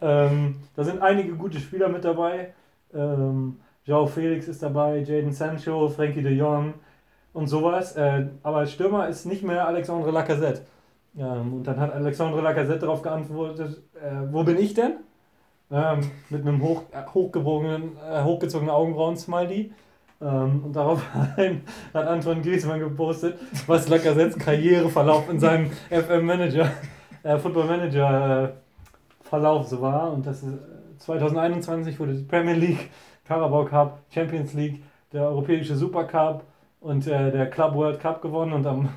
Ähm, da sind einige gute Spieler mit dabei. Ähm, Joao Felix ist dabei, Jaden Sancho, Frankie de Jong und sowas. Äh, aber Stürmer ist nicht mehr Alexandre Lacazette. Ähm, und dann hat Alexandre Lacazette darauf geantwortet, äh, wo bin ich denn? Ähm, mit einem hoch, äh, hochgebogenen, äh, hochgezogenen Augenbrauen-Smiley. Ähm, und daraufhin hat Antoine Griezmann gepostet, was Lacazettes Karriereverlauf in seinem FM Manager, äh, Football Manager äh, Verlauf so war. Und das ist äh, 2021 wurde die Premier League, Carabao Cup, Champions League, der Europäische Supercup und äh, der Club World Cup gewonnen. Und am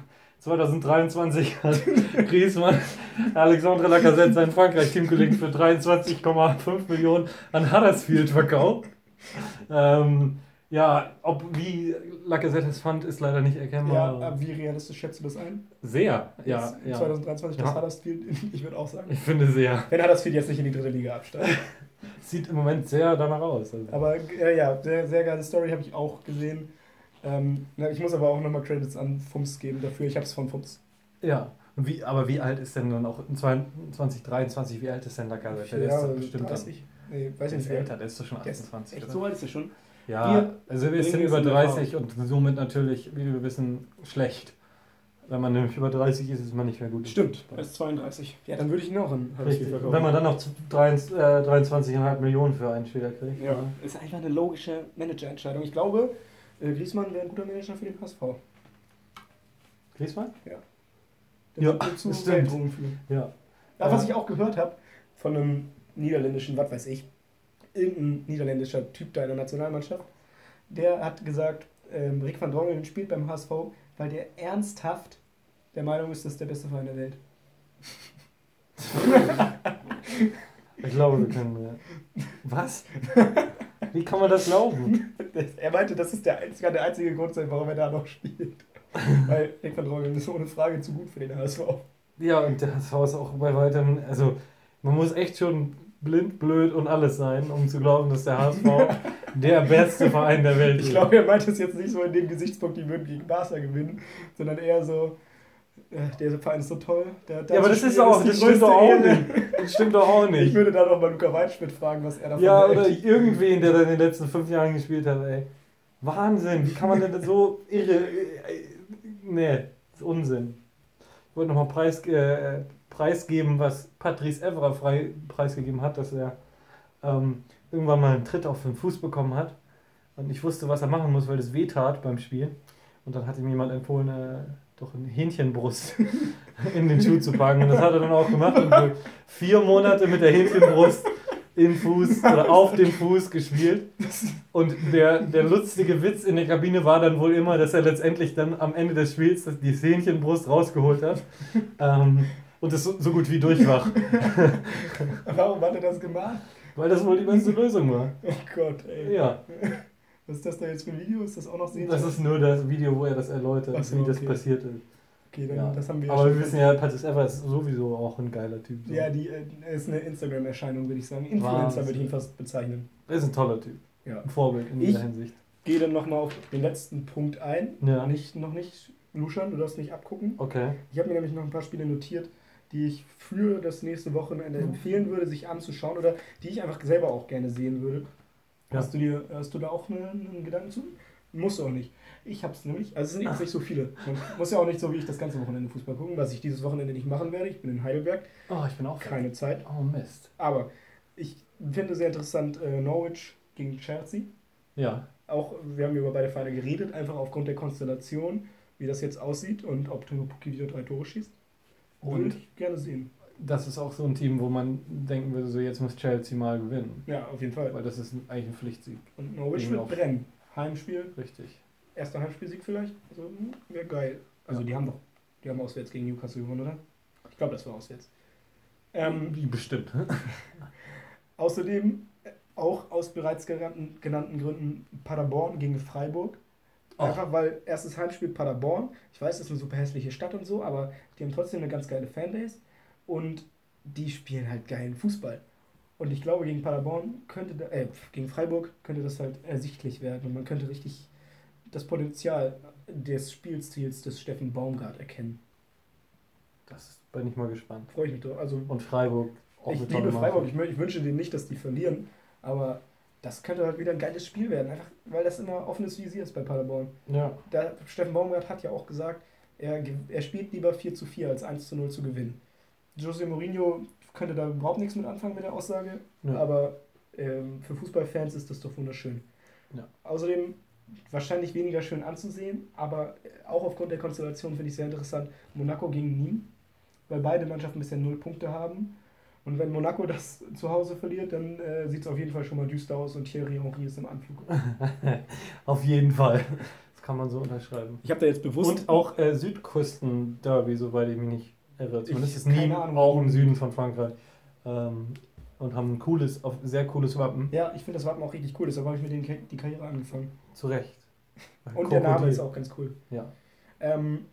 2023 hat Griezmann Alexandre Lacazette sein Frankreich-Teamkollegen für 23,5 Millionen an Huddersfield verkauft. Ähm, ja, ob wie Lacazette es fand, ist leider nicht Ja, erkennbar. aber wie realistisch schätzt du das ein? sehr, ja, ja. 2023 das Ja. Huddersfield, ich würde auch sagen. Ich finde sehr. Wenn Huddersfield jetzt nicht in die dritte Liga absteigt. Sieht im Moment sehr danach aus. Also. Aber äh, ja, sehr, sehr geile Story habe ich auch gesehen. Ähm, ich muss aber auch nochmal Credits an Fums geben dafür. Ich habe es von Fums. Ja. Und wie, aber wie alt ist denn dann auch in 2023, wie alt ist denn Lacazette? Der ist doch bestimmt 30. Nee, weiß dann ich ist nicht. älter, der ist doch schon Der ist 28. Echt so alt ist er schon? Ja, Wir also wir sind über es in 30 und somit natürlich, wie wir wissen, schlecht. Wenn man nämlich über 30 ist, ist man nicht mehr gut. Stimmt, er ist 32. Ja, dann würde ich ihn auch an Richtig. verkaufen. Wenn man dann noch 23 äh, 23,5 Millionen für einen Spieler kriegt. ja, ist einfach eine logische Managerentscheidung. Ich glaube, äh, Griezmann wäre ein guter Manager für den HSV. Griezmann? Der Ja, wird zu das stimmt. Ja. Ja, was ich auch gehört habe von einem niederländischen, was weiß ich, irgendein niederländischer Typ da in der Nationalmannschaft, der hat gesagt, ähm, Rick van Drongelen spielt beim HSV, weil der ernsthaft der Meinung ist, das ist der beste Verein der Welt. Ich glaube, wir können. Ja. Was? Wie kann man das glauben? Er meinte, das ist der einzige, der einzige Grund sein, warum er da noch spielt. weil Rick van Drongelen ist ohne Frage zu gut für den HSV. Ja, und der HSV ist auch bei weitem. Also, man muss echt schon blind, blöd und alles sein, um zu glauben, dass der HSV der beste Verein der Welt ist. Ich glaube, er meint es jetzt nicht so in dem Gesichtspunkt, die würden gegen Barca gewinnen, sondern eher so, äh, der Verein ist so toll. Der, Ja, aber das ist auch, die das stimmt doch auch Ehre. nicht. Das stimmt doch auch Ich nicht. würde da noch mal Luca Waldschmidt fragen, was er davon Ja, hält. oder irgendwen, der da in den letzten fünf Jahren gespielt hat, ey. Wahnsinn, wie kann man denn so irre. äh, Nee, das ist Unsinn. Ich wollte nochmal preis, äh, preisgeben, was Patrice Evra frei, preisgegeben hat, dass er ähm, irgendwann mal einen Tritt auf den Fuß bekommen hat. Und ich wusste, was er machen muss, weil es weh tat beim Spiel. Und dann hat ihm jemand empfohlen, äh, doch eine Hähnchenbrust in den Schuh zu packen. Und das hat er dann auch gemacht. Und so vier Monate mit der Hähnchenbrust im Fuß oder auf dem Fuß gespielt. Und der, der lustige Witz in der Kabine war dann wohl immer, dass er letztendlich dann am Ende des Spiels die Hähnchenbrust rausgeholt hat. Ähm, und es so, so gut wie durch war. Warum hat er das gemacht? Weil das wohl die beste Lösung war. Oh Gott, ey. Ja, Was ist das da jetzt für ein Video? Ist das auch noch sehen? das ist nur das Video, wo er das erläutert, so, wie das okay. passiert ist. Okay, dann, Ja. das haben wir Aber wir wissen ja, Patrice Evers ist sowieso auch ein geiler Typ. so. Ja, die äh, ist eine Instagram-Erscheinung, würde ich sagen. Influencer würde ich ihn fast bezeichnen. Er ist ein toller Typ. Ja. Ein Vorbild in Ich- dieser Hinsicht. Gehe dann nochmal auf den letzten Punkt ein. Ja. Nicht, noch nicht luschern, du darfst nicht abgucken. Okay. Ich habe mir nämlich noch ein paar Spiele notiert, die ich für das nächste Wochenende empfehlen würde, sich anzuschauen oder die ich einfach selber auch gerne sehen würde. Ja. Hast, du dir, hast du da auch eine, einen Gedanken zu? Musst du auch nicht. Ich habe es nämlich, also es sind jetzt nicht so viele. Man muss ja auch nicht so wie ich das ganze Wochenende Fußball gucken, was ich dieses Wochenende nicht machen werde. Ich bin in Heidelberg, Oh, ich bin auch keine Zeit. Oh, Mist. Aber ich finde sehr interessant äh, Norwich gegen Chelsea. Ja. Auch, wir haben über beide Vereine geredet, einfach aufgrund der Konstellation, wie das jetzt aussieht und ob Timo Pukki wieder drei Tore schießt. Würde Und ich gerne sehen. Das ist auch so ein Team, wo man denken würde, so jetzt muss Chelsea mal gewinnen. Ja, auf jeden Fall. Weil das ist eigentlich ein Pflichtsieg. Und Norwich wird brennen. Heimspiel, Richtig. erster Heimspielsieg vielleicht. Also wäre geil. Also Ja. die haben doch, die haben auswärts gegen Newcastle gewonnen, oder? Ich glaube, das war auswärts. Ähm, Wie bestimmt. außerdem, äh, auch aus bereits genannten, genannten Gründen, Paderborn gegen Freiburg. Och. Einfach weil erstes Heimspiel Paderborn. Ich weiß, das ist eine super hässliche Stadt und so, aber die haben trotzdem eine ganz geile Fanbase. Und die spielen halt geilen Fußball. Und ich glaube, gegen Paderborn könnte, da, äh, gegen Freiburg könnte das halt ersichtlich werden. Und man könnte richtig das Potenzial des Spielstils des Steffen Baumgart erkennen. Das bin ich mal gespannt. Freue ich mich drauf. Also, Und Freiburg. Auch ich liebe Freiburg. Ich, ich wünsche denen nicht, dass die verlieren. Aber das könnte halt wieder ein geiles Spiel werden. Einfach, weil das immer offenes Visier ist bei Paderborn. Ja. Der Steffen Baumgart hat ja auch gesagt, er, er spielt lieber 4 zu 4 als 1 zu 0 zu gewinnen. Jose Mourinho könnte da überhaupt nichts mit anfangen mit der Aussage, Ja. aber ähm, für Fußballfans ist das doch wunderschön. Ja. Außerdem wahrscheinlich weniger schön anzusehen, aber äh, auch aufgrund der Konstellation finde ich sehr interessant, Monaco gegen Nîmes, weil beide Mannschaften bisher null Punkte haben. Und wenn Monaco das zu Hause verliert, dann äh, sieht es auf jeden Fall schon mal düster aus und Thierry Henry ist im Anflug. Auf jeden Fall. Das kann man so unterschreiben. Ich habe da jetzt bewusst Und auch äh, Südküsten-Derby, soweit ich mich nicht irre. Zumindest Ich- ist Ahnung. auch im Süden von Frankreich. Ähm, und haben ein cooles, sehr cooles Wappen. Ja, ich finde das Wappen auch richtig cool, deshalb habe ich mit denen die Karriere angefangen. Zu Recht. Und der Name Krokodil. ist auch ganz cool. Ja. Ähm,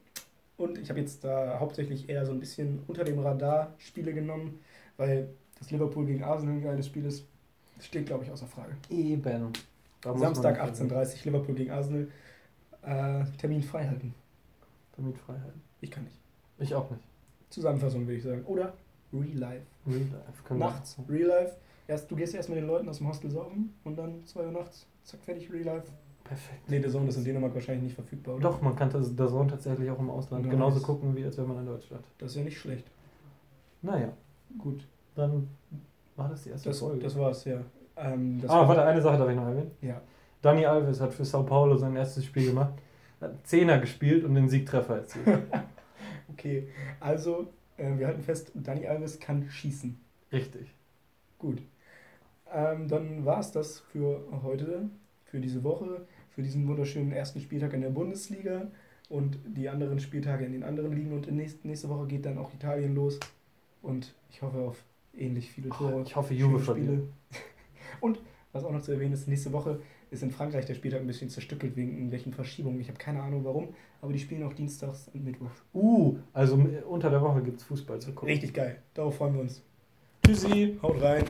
und ich habe jetzt da hauptsächlich eher so ein bisschen unter dem Radar Spiele genommen, weil das Liverpool gegen Arsenal ein geiles Spiel ist. Das steht, glaube ich, außer Frage. Eben. Da Samstag man- 18.30 Liverpool gegen Arsenal. Äh, Termin frei halten. Damit Freiheit. Ich kann nicht. Ich auch nicht. Zusammenfassung würde ich sagen. Oder Real Life. Real life. Nachts, Real Life. Erst, du gehst erst mit den Leuten aus dem Hostel saufen und dann 2 Uhr nachts, zack, fertig, Real Life. Perfekt. Nee, der Sohn ist in Dänemark wahrscheinlich nicht verfügbar, oder? Doch, man kann das, das Sohn tatsächlich auch im Ausland Nice. genauso gucken, wie als wenn man in Deutschland. Das wäre nicht schlecht. Naja, Gut. dann war das die erste Das, Folge. das war's, ja. Ähm, das ah, war- warte, eine Sache darf ich noch erwähnen. Ja. Dani Alves hat für Sao Paulo sein erstes Spiel gemacht, hat Zehner gespielt und den Siegtreffer erzielt. Okay, also äh, wir halten fest, Dani Alves kann schießen. Richtig. Gut. Ähm, dann war es das für heute, für diese Woche, für diesen wunderschönen ersten Spieltag in der Bundesliga und die anderen Spieltage in den anderen Ligen. Und in nächste, Woche geht dann auch Italien los. Und ich hoffe auf ähnlich viele Tore. Oh, ich hoffe, Juve. Spiele. Und was auch noch zu erwähnen ist, nächste Woche ist in Frankreich der Spieltag ein bisschen zerstückelt wegen irgendwelchen Verschiebungen. Ich habe keine Ahnung warum, aber die spielen auch dienstags und mittwochs. Uh, also unter der Woche gibt es Fußball zu gucken. Richtig geil. Darauf freuen wir uns. Tschüssi. Haut rein.